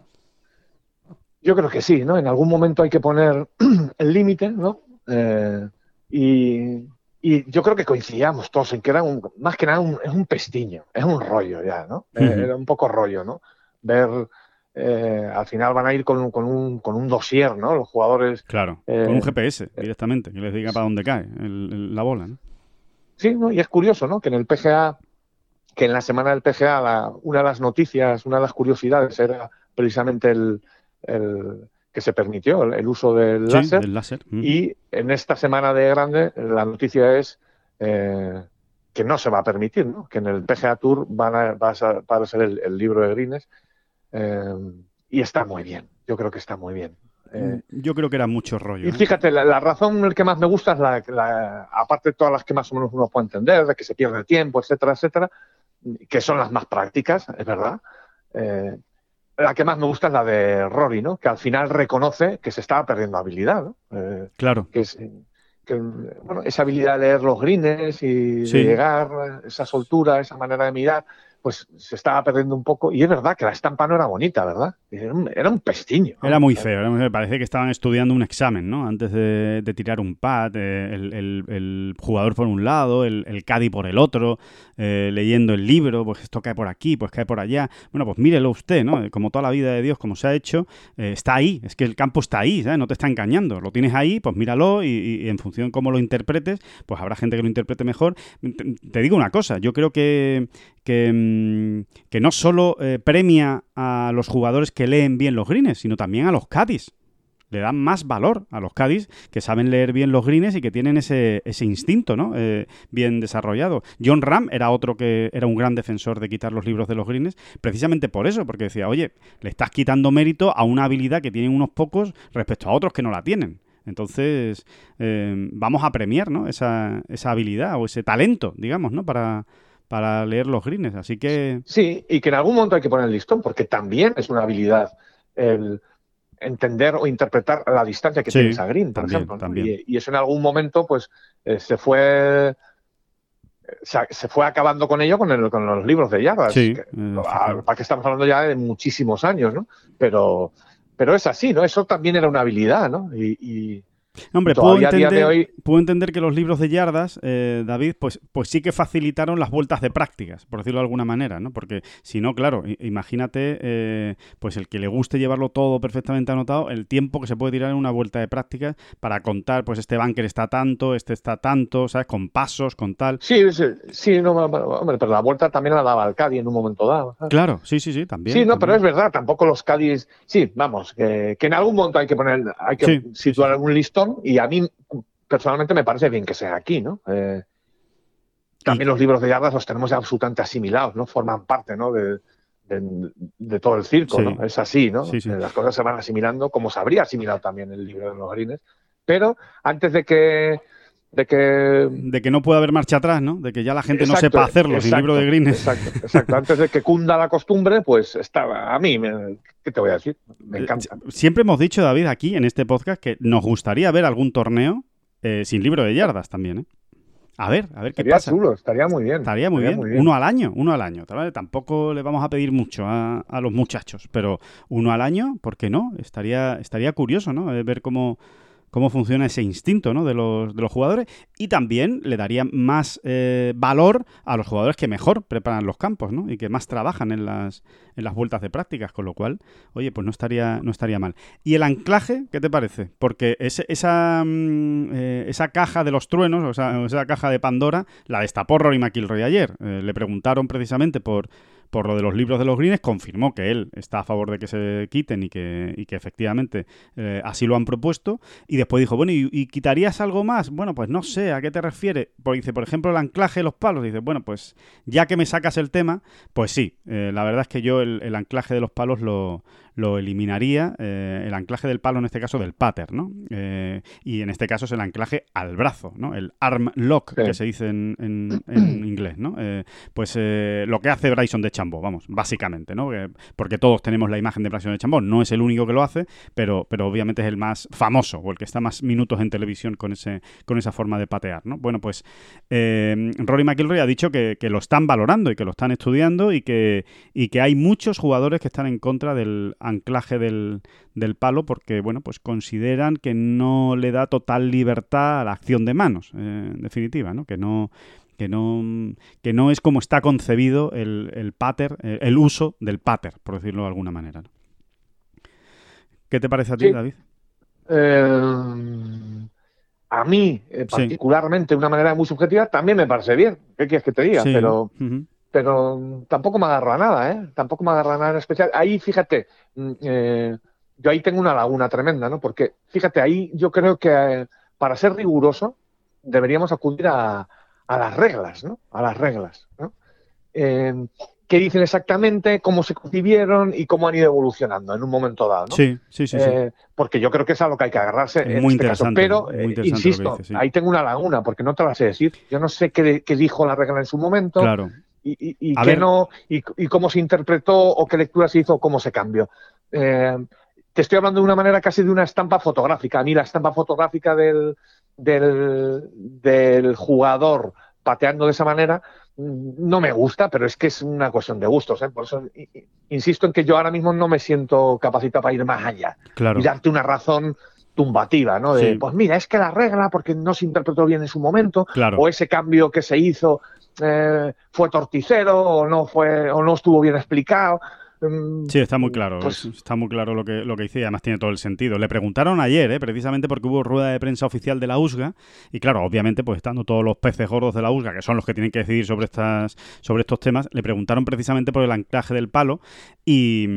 Yo creo que sí, ¿no? En algún momento hay que poner el límite, ¿no? Eh, y, yo creo que coincidíamos todos en que era un, más que nada un, es un pestiño, es un rollo ya, ¿no? Era un poco rollo, ¿no? Ver eh, al final van a ir con, con, un, con un dossier, ¿no? Los jugadores. Claro, con un eh, GPS directamente, que les diga para dónde cae la bola, ¿no? Sí, ¿no? y es curioso, ¿no? Que en el PGA, que en la semana del PGA, una de las noticias, una de las curiosidades era precisamente el, que se permitió el, uso del láser. Mm. Y en esta semana de grande, la noticia es eh, que no se va a permitir, ¿no? Que en el PGA Tour van a, va, a, ser el, libro de Grines eh, y está muy bien, yo creo que está muy bien. Eh, yo creo que era mucho rollo. Y fíjate, la, razón que más me gusta es la, aparte de todas las que más o menos uno puede entender, de que se pierde tiempo, etcétera, etcétera, que son las más prácticas, es verdad. la que más me gusta es la de Rory, ¿no? Que al final reconoce que se estaba perdiendo habilidad, claro. Que es, bueno, esa habilidad de leer los greens y llegar, esa soltura, esa manera de mirar, pues se estaba perdiendo un poco. Y es verdad que la estampa no era bonita, ¿verdad? Era un, era pestiño. Era muy feo. me parece que estaban estudiando un examen, ¿no? Antes de, tirar un pad, eh, el, jugador por un lado, el, el caddy por el otro, eh, leyendo el libro, pues esto cae por aquí, pues cae por allá. Bueno, pues mírelo usted, ¿no? Como toda la vida de Dios, como se ha hecho, eh, está ahí. Es que el campo está ahí, ¿sabes? No te está engañando. Lo tienes ahí, pues míralo y, en función de cómo lo interpretes, pues habrá gente que lo interprete mejor. Te, digo una cosa, yo creo que, que mm, que no solo eh, premia a los jugadores que leen bien los greens, sino también a los caddies. Le dan más valor a los caddies que saben leer bien los greens y que tienen ese, instinto ¿no? Eh, bien desarrollado. John Ram era otro que era un gran defensor de quitar los libros de los greens, precisamente por eso, porque decía, oye, le estás quitando mérito a una habilidad que tienen unos pocos respecto a otros que no la tienen. Entonces, eh, vamos a premiar ¿no? esa, esa habilidad o ese talento, digamos, ¿no? para, para leer los greens. Así que. Sí, y que en algún momento hay que poner el listón, porque también es una habilidad el entender o interpretar la distancia que tiene esa green, por ejemplo. Y, eso en algún momento, pues, eh, se fue. Se, fue acabando con ello con, el, con los libros de yardas. Sí, para que estamos hablando ya de muchísimos años, ¿no? Pero, pero es así, ¿no? Eso también era una habilidad, ¿no? y Hombre, puedo entender, puedo entender, que los libros de yardas, eh, David, pues, pues sí que facilitaron las vueltas de prácticas, por decirlo de alguna manera, ¿no? Porque si no, claro, imagínate, eh, pues el que le guste llevarlo todo perfectamente anotado, el tiempo que se puede tirar en una vuelta de prácticas para contar, pues este banker está tanto, este está tanto, ¿sabes? Con pasos, con tal. Sí, sí, sí no, hombre, pero la vuelta también la daba al Cádiz en un momento dado. Claro, sí, sí, sí, también. Sí, no, pero es verdad, tampoco los Cádiz, sí, vamos, que, en algún momento hay que poner, hay que situar algún listón y a mí personalmente me parece bien que sea aquí, ¿no? Eh, también los libros de yardas los tenemos absolutamente asimilados, ¿no? Forman parte, ¿no? De, todo el circo, ¿no? Es así, ¿no? Eh, las cosas se van asimilando como se habría asimilado también el libro de los grines. Pero antes de que de que de que no pueda haber marcha atrás, ¿no? De que ya la gente no sepa hacerlo sin libro de grines. Exacto, exacto. Antes de que cunda la costumbre, pues estaba a mí, ¿qué te voy a decir? Me eh, encanta. Siempre hemos dicho, David, aquí en este podcast que nos gustaría ver algún torneo eh, sin libro de yardas también, ¿eh? A ver, a ver qué estaría pasa. Chulo, estaría muy bien. Estaría muy, bien. Uno al año, uno al año. Tampoco le vamos a pedir mucho a, a, los muchachos, pero uno al año, ¿por qué no? Estaría, estaría curioso, ¿no? ver cómo, cómo funciona ese instinto ¿no? de, los, de los jugadores y también le daría más eh, valor a los jugadores que mejor preparan los campos ¿no? y que más trabajan en las, en las vueltas de prácticas, con lo cual, oye, pues no estaría, no estaría mal. ¿Y el anclaje, qué te parece? Porque esa, mm, eh, esa caja de los truenos, o sea, esa caja de Pandora, la destapó Rory McIlroy ayer. Eh, le preguntaron precisamente por por lo de los libros de los greens, confirmó que él está a favor de que se quiten y que, y que efectivamente eh, así lo han propuesto. Y después dijo, bueno, ¿y, quitarías algo más? Bueno, pues no sé, ¿a qué te refiere? Porque dice, por ejemplo, el anclaje de los palos. Dice, bueno, pues ya que me sacas el tema, pues sí, eh, la verdad es que yo el anclaje de los palos lo, lo eliminaría eh, el anclaje del palo, en este caso del pater, ¿no? Eh, y en este caso es el anclaje al brazo, ¿no? El arm lock, que se dice en, inglés, ¿no? Eh, pues lo que hace Bryson de Chambó, vamos, básicamente, ¿no? porque todos tenemos la imagen de Bryson de Chambó, no es el único que lo hace, pero, pero obviamente es el más famoso o el que está más minutos en televisión con, ese, con esa forma de patear, ¿no? Bueno, pues Rory McIlroy ha dicho que, que, lo están valorando y que lo están estudiando y que, y que hay muchos jugadores que están en contra del anclaje del, del, palo porque, bueno, pues consideran que no le da total libertad a la acción de manos, eh, en definitiva, ¿no? Que no que no, que no es como está concebido el, el pater, eh, el uso del pater, por decirlo de alguna manera. ¿Qué te parece a ti, David? Eh, a mí, particularmente, de una manera muy subjetiva, también me parece bien. ¿Qué quieres que te diga? Pero pero tampoco me agarra a nada, ¿eh? Tampoco me agarra a nada en especial. Ahí, fíjate, mm, eh, yo ahí tengo una laguna tremenda, ¿no? Porque, fíjate, ahí yo creo que eh, para ser riguroso deberíamos acudir a, las reglas, ¿no? A las reglas, ¿no? Eh, ¿Qué dicen exactamente, cómo se concibieron y cómo han ido evolucionando en un momento dado, ¿no? Sí, sí, sí. porque yo creo que es a lo que hay que agarrarse en este caso. Pero, insisto, ahí tengo una laguna, porque no te la sé decir. Yo no sé qué, qué dijo la regla en su momento. Claro y, y, no, y, cómo se interpretó o qué lectura se hizo o cómo se cambió. Eh, te estoy hablando de una manera casi de una estampa fotográfica. A mí la estampa fotográfica del, del, jugador pateando de esa manera mm, no me gusta, pero es que es una cuestión de gustos. ¿eh? Por eso insisto en que yo ahora mismo no me siento capacitado para ir más allá claro. y darte una razón tumbativa, ¿no? De, pues mira, es que la regla, porque no se interpretó bien en su momento, o ese cambio que se hizo eh, fue torticero o no fue o no estuvo bien explicado. Mm, sí, está muy claro. Pues está muy claro lo que, lo que dice y además tiene todo el sentido. Le preguntaron ayer, ¿eh? precisamente porque hubo rueda de prensa oficial de la USGA y claro, obviamente, pues estando todos los peces gordos de la USGA, que son los que tienen que decidir sobre, estas, sobre estos temas, le preguntaron precisamente por el anclaje del palo y,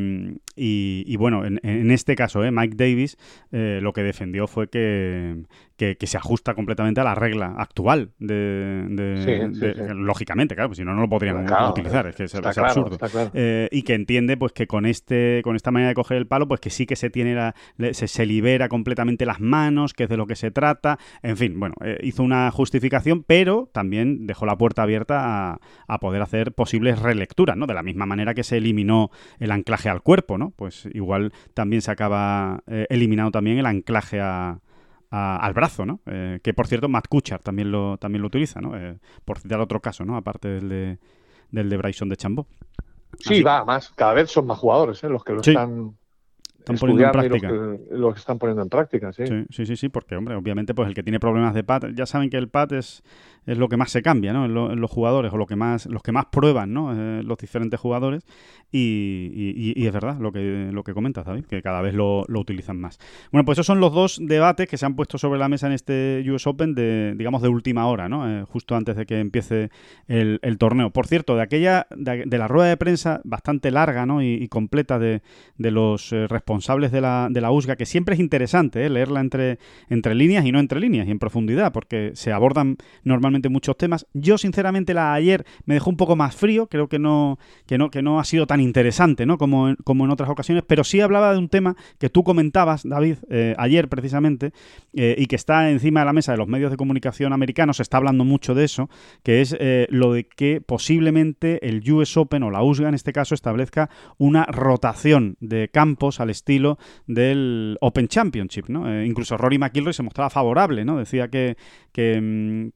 y, bueno, en, este caso, ¿eh? Mike Davis eh, lo que defendió fue que, que, se ajusta completamente a la regla actual de, lógicamente, claro, pues si no no lo podrían utilizar, es que es, absurdo. Eh, y que entiende pues que con este con esta manera de coger el palo, pues que sí que se tiene la, se, libera completamente las manos, que es de lo que se trata, en fin, bueno, eh, hizo una justificación, pero también dejó la puerta abierta a, poder hacer posibles relecturas, ¿no? De la misma manera que se eliminó el anclaje al cuerpo, ¿no? Pues igual también se acaba eh, eliminando también el anclaje a al brazo, ¿no? Eh, que por cierto, Matt Kuchar también lo, también lo utiliza, ¿no? Eh, por citar otro caso, ¿no? Aparte del de, del de Bryson de Chambó. Sí, va, más. Cada vez son más jugadores ¿eh? los que lo están están poniendo en práctica. Los que, están poniendo en práctica, sí. sí. Sí, sí, porque, hombre, obviamente, pues el que tiene problemas de pat, ya saben que el pat es, es lo que más se cambia, ¿no? En, los jugadores, o lo que más, los que más prueban, ¿no? Eh, los diferentes jugadores. Y, y, es verdad lo que, lo que comentas, David, que cada vez lo, lo, utilizan más. Bueno, pues esos son los dos debates que se han puesto sobre la mesa en este US Open de, digamos, de última hora, ¿no? Eh, justo antes de que empiece el, el torneo. Por cierto, de aquella, de, la rueda de prensa bastante larga, ¿no? Y, completa de, de los eh, responsables de la, de la USGA, que siempre es interesante leerla entre, entre líneas y no entre líneas y en profundidad, porque se abordan normalmente muchos temas. Yo, sinceramente, la ayer me dejó un poco más frío, creo que no, que no, que no ha sido tan interesante ¿no? como, como en otras ocasiones, pero sí hablaba de un tema que tú comentabas, David, eh, ayer precisamente, eh, y que está encima de la mesa de los medios de comunicación americanos, se está hablando mucho de eso, que es lo de que posiblemente el US Open o la USGA en este caso establezca una rotación de campos al estilo del Open Championship, ¿no? Eh, incluso Rory McIlroy se mostraba favorable, ¿no? Decía que, que, mm,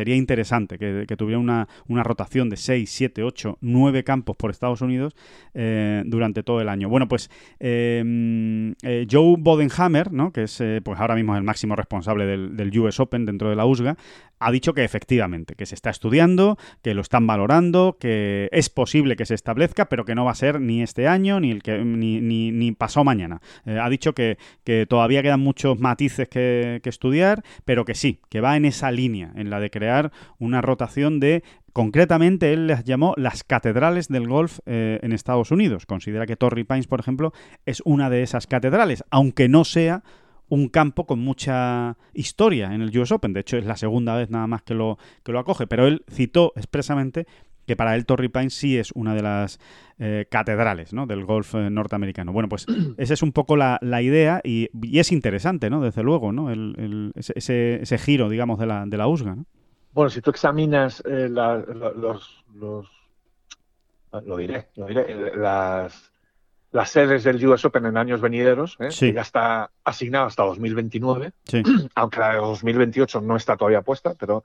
sería interesante que, tuviera una, una, rotación de 6, 7, 8, 9 campos por Estados Unidos eh, durante todo el año. Bueno, pues eh, mm, Joe Bodenhammer, ¿no? Que es pues ahora mismo el máximo responsable del US Open dentro de la USGA, ha dicho que efectivamente, que se está estudiando, que lo están valorando, que es posible que se establezca, pero que no va a ser ni este año, ni el que ni, ni, ni mañana. Eh, ha dicho que, que, todavía quedan muchos matices que, estudiar, pero que sí, que va en esa línea, en la de crear una rotación de Concretamente, él las llamó las catedrales del golf eh, en Estados Unidos. Considera que Torrey Pines, por ejemplo, es una de esas catedrales, aunque no sea un campo con mucha historia en el US Open. De hecho, es la segunda vez nada más que lo, que lo acoge. Pero él citó expresamente que para él Torrey Pines sí es una de las eh, catedrales ¿no? del golf eh, norteamericano. Bueno, pues esa es un poco la, idea y, es interesante, ¿no? Desde luego, ¿no? El, ese, ese, giro, digamos, de la, de la USGA, ¿no? Bueno, si tú examinas eh, los, los, lo diré, lo diré, las, las sedes del US Open en años venideros, que ya está asignado hasta 2029, aunque la de 2028 no está todavía puesta, pero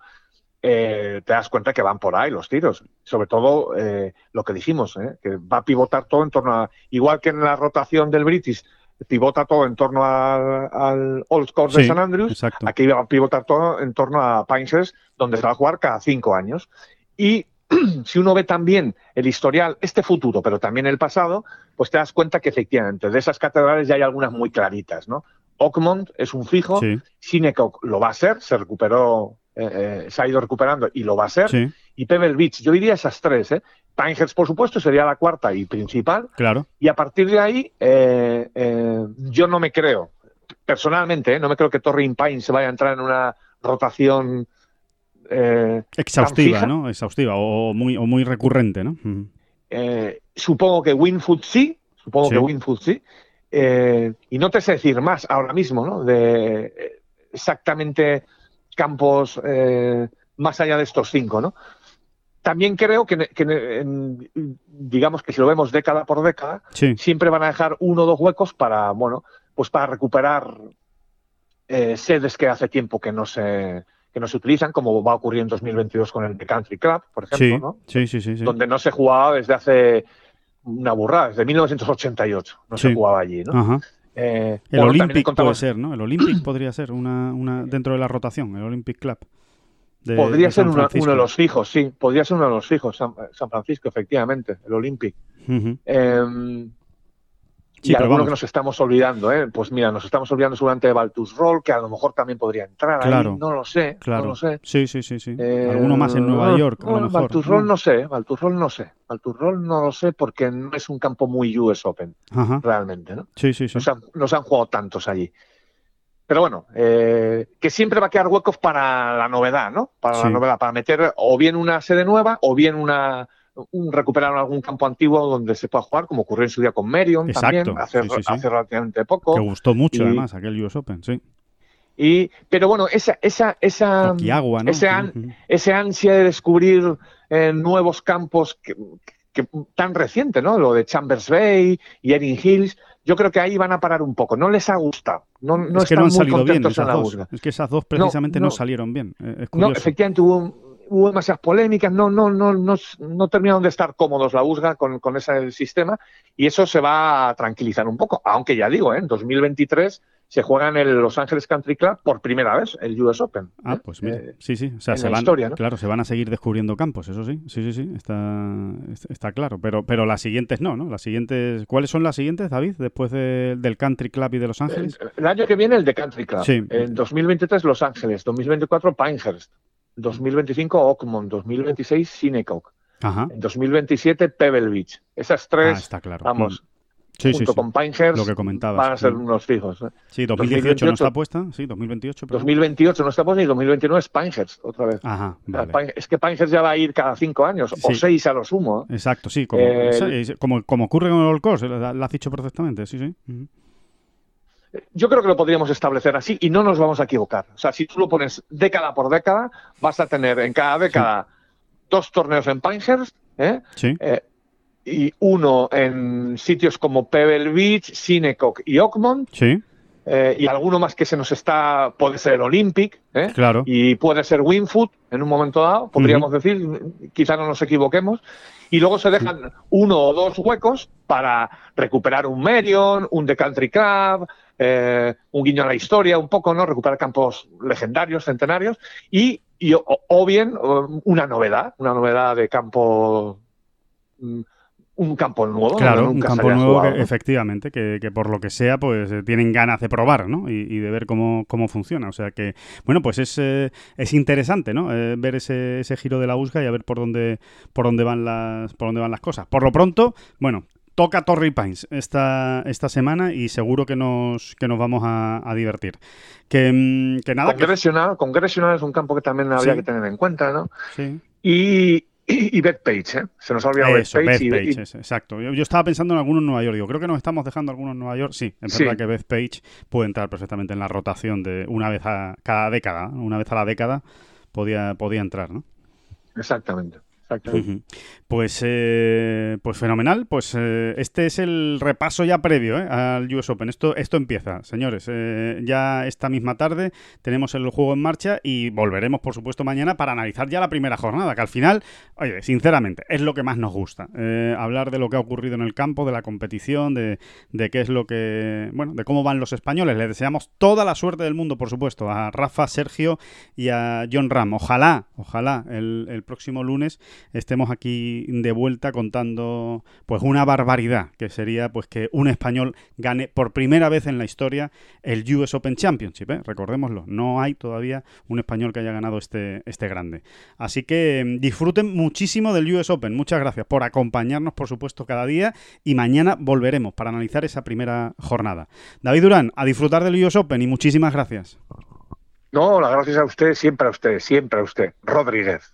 eh, te das cuenta que van por ahí los tiros. Sobre todo eh, lo que dijimos, eh, que va a pivotar todo en torno a, igual que en la rotación del British, pivota todo en torno al, Old Course de San Andrews, aquí va a pivotar todo en torno a Pinehurst, donde se va a jugar cada cinco años. Y si uno ve también el historial, este futuro, pero también el pasado, pues te das cuenta que efectivamente de esas catedrales ya hay algunas muy claritas, ¿no? Oakmont es un fijo, sí. lo va a ser, se recuperó eh, eh, se ha ido recuperando y lo va a ser. Y Pebble Beach, yo diría esas tres. ¿eh? Pinehurst, por supuesto, sería la cuarta y principal. Claro. Y a partir de ahí, eh, yo no me creo, personalmente, no me creo que Torrin Pine se vaya a entrar en una rotación exhaustiva, ¿no? Exhaustiva o muy, o muy recurrente, ¿no? supongo que Winfoot sí, supongo que Winfoot sí. y no te sé decir más ahora mismo, ¿no? De exactamente campos eh, más allá de estos cinco, ¿no? También creo que, digamos que si lo vemos década por década, siempre van a dejar uno o dos huecos para, bueno, pues para recuperar eh, sedes que hace tiempo que no se que no se utilizan, como va a ocurrir en 2022 con el The Country Club, por ejemplo, ¿no? Sí, sí, sí, Donde no se jugaba desde hace una burrada, desde 1988 no se jugaba allí, ¿no? Ajá. Eh, el Olympic puede ser, ¿no? El Olympic podría ser una, una dentro de la rotación, el Olympic Club. podría ser uno de los fijos, sí, podría ser uno de los fijos, San, Francisco, efectivamente, el Olympic y alguno que nos estamos olvidando, ¿eh? Pues mira, nos estamos olvidando seguramente de Baltus Roll, que a lo mejor también podría entrar ahí, no lo sé, claro. no lo sé. Sí, sí, sí, sí. Eh, alguno más en Nueva York, a lo mejor. Baltus Roll no sé, Baltus Roll no sé. Baltus Roll no lo sé porque no es un campo muy US Open, realmente, ¿no? Sí, sí, sí. Nos han, jugado tantos allí. Pero bueno, eh, que siempre va a quedar huecos para la novedad, ¿no? Para la novedad, para meter o bien una sede nueva o bien una recuperaron algún campo antiguo donde se pueda jugar, como ocurrió en su día con Merion también, hace, relativamente poco. Que gustó mucho además aquel US Open, sí. Y, pero bueno, esa, esa, esa, ese, ansia de descubrir eh, nuevos campos que, tan reciente, ¿no? Lo de Chambers Bay y Erin Hills, yo creo que ahí van a parar un poco. No les ha gustado. No, no es que no han salido bien esas dos. Es que esas dos precisamente no, salieron bien. Eh, no, efectivamente hubo hubo demasiadas polémicas, no, no, no, no, no terminaron de estar cómodos la USGA con, con ese sistema y eso se va a tranquilizar un poco, aunque ya digo, ¿eh? en 2023 se juega en el Los Ángeles Country Club por primera vez el US Open. Ah, ¿eh? pues mira, eh, sí, sí, o sea, se van, claro, se van a seguir descubriendo campos, eso sí, sí, sí, sí, está, está claro, pero, pero las siguientes no, ¿no? Las siguientes, ¿cuáles son las siguientes, David, después del Country Club y de Los Ángeles? El, año que viene el de Country Club, sí. en 2023 Los Ángeles, 2024 Pinehurst, 2025 Oakmont, 2026 Sinecock, en 2027 Pebble Beach. Esas tres, ah, está claro. vamos, mm. junto con Pinehurst, lo que comentabas. van a ser unos fijos. ¿eh? Sí, 2018 no está puesta, sí, 2028. 2028 no está puesta y 2029 es Pinehurst, otra vez. Ajá, Es que Pinehurst ya va a ir cada cinco años, o seis a lo sumo. Exacto, sí, como, eh, como, como, ocurre con el All Course, lo has dicho perfectamente, sí, sí. Yo creo que lo podríamos establecer así y no nos vamos a equivocar. O sea, si tú lo pones década por década, vas a tener en cada década dos torneos en Pinehurst ¿eh? Eh, y uno en sitios como Pebble Beach, Sinecock y Oakmont. Eh, y alguno más que se nos está, puede ser Olympic, claro. y puede ser Winfoot en un momento dado, podríamos decir, quizá no nos equivoquemos, y luego se dejan uno o dos huecos para recuperar un Merion, un The Country Club, eh, un guiño a la historia, un poco, ¿no? Recuperar campos legendarios, centenarios, y, o, bien una novedad, una novedad de campo mm, un campo nuevo. Claro, un campo nuevo que, efectivamente, que, por lo que sea, pues eh, tienen ganas de probar, ¿no? Y, de ver cómo, cómo, funciona. O sea que, bueno, pues es, eh, es interesante, ¿no? Eh, ver ese, ese giro de la USGA y a ver por dónde, por dónde van las, por dónde van las cosas. Por lo pronto, bueno, toca Torrey Pines esta, esta semana y seguro que nos, que nos vamos a, divertir. Que, mm, que nada. Congressional, es un campo que también habría que tener en cuenta, ¿no? Sí. Y, y, Page, ¿eh? Se nos ha olvidado Eso, Page. exacto. Yo, estaba pensando en algunos en Nueva York. Digo, creo que nos estamos dejando algunos en Nueva York. Sí, es verdad que Beth Page puede entrar perfectamente en la rotación de una vez a cada década. Una vez a la década podía, podía entrar, ¿no? Exactamente. Pues, eh, pues fenomenal. Pues eh, este es el repaso ya previo eh, al US Open. Esto, esto empieza, señores. ya esta misma tarde tenemos el juego en marcha y volveremos, por supuesto, mañana para analizar ya la primera jornada, que al final, oye, sinceramente, es lo que más nos gusta. hablar de lo que ha ocurrido en el campo, de la competición, de, de qué es lo que, bueno, de cómo van los españoles. Le deseamos toda la suerte del mundo, por supuesto, a Rafa, Sergio y a John Ram. Ojalá, ojalá el, el próximo lunes estemos aquí de vuelta contando pues una barbaridad, que sería pues que un español gane por primera vez en la historia el US Open Championship, ¿eh? recordémoslo, no hay todavía un español que haya ganado este, este grande. Así que mm, disfruten muchísimo del US Open, muchas gracias por acompañarnos por supuesto cada día y mañana volveremos para analizar esa primera jornada. David Durán, a disfrutar del US Open y muchísimas gracias. No, las gracias a usted, siempre a usted, siempre a usted. Rodríguez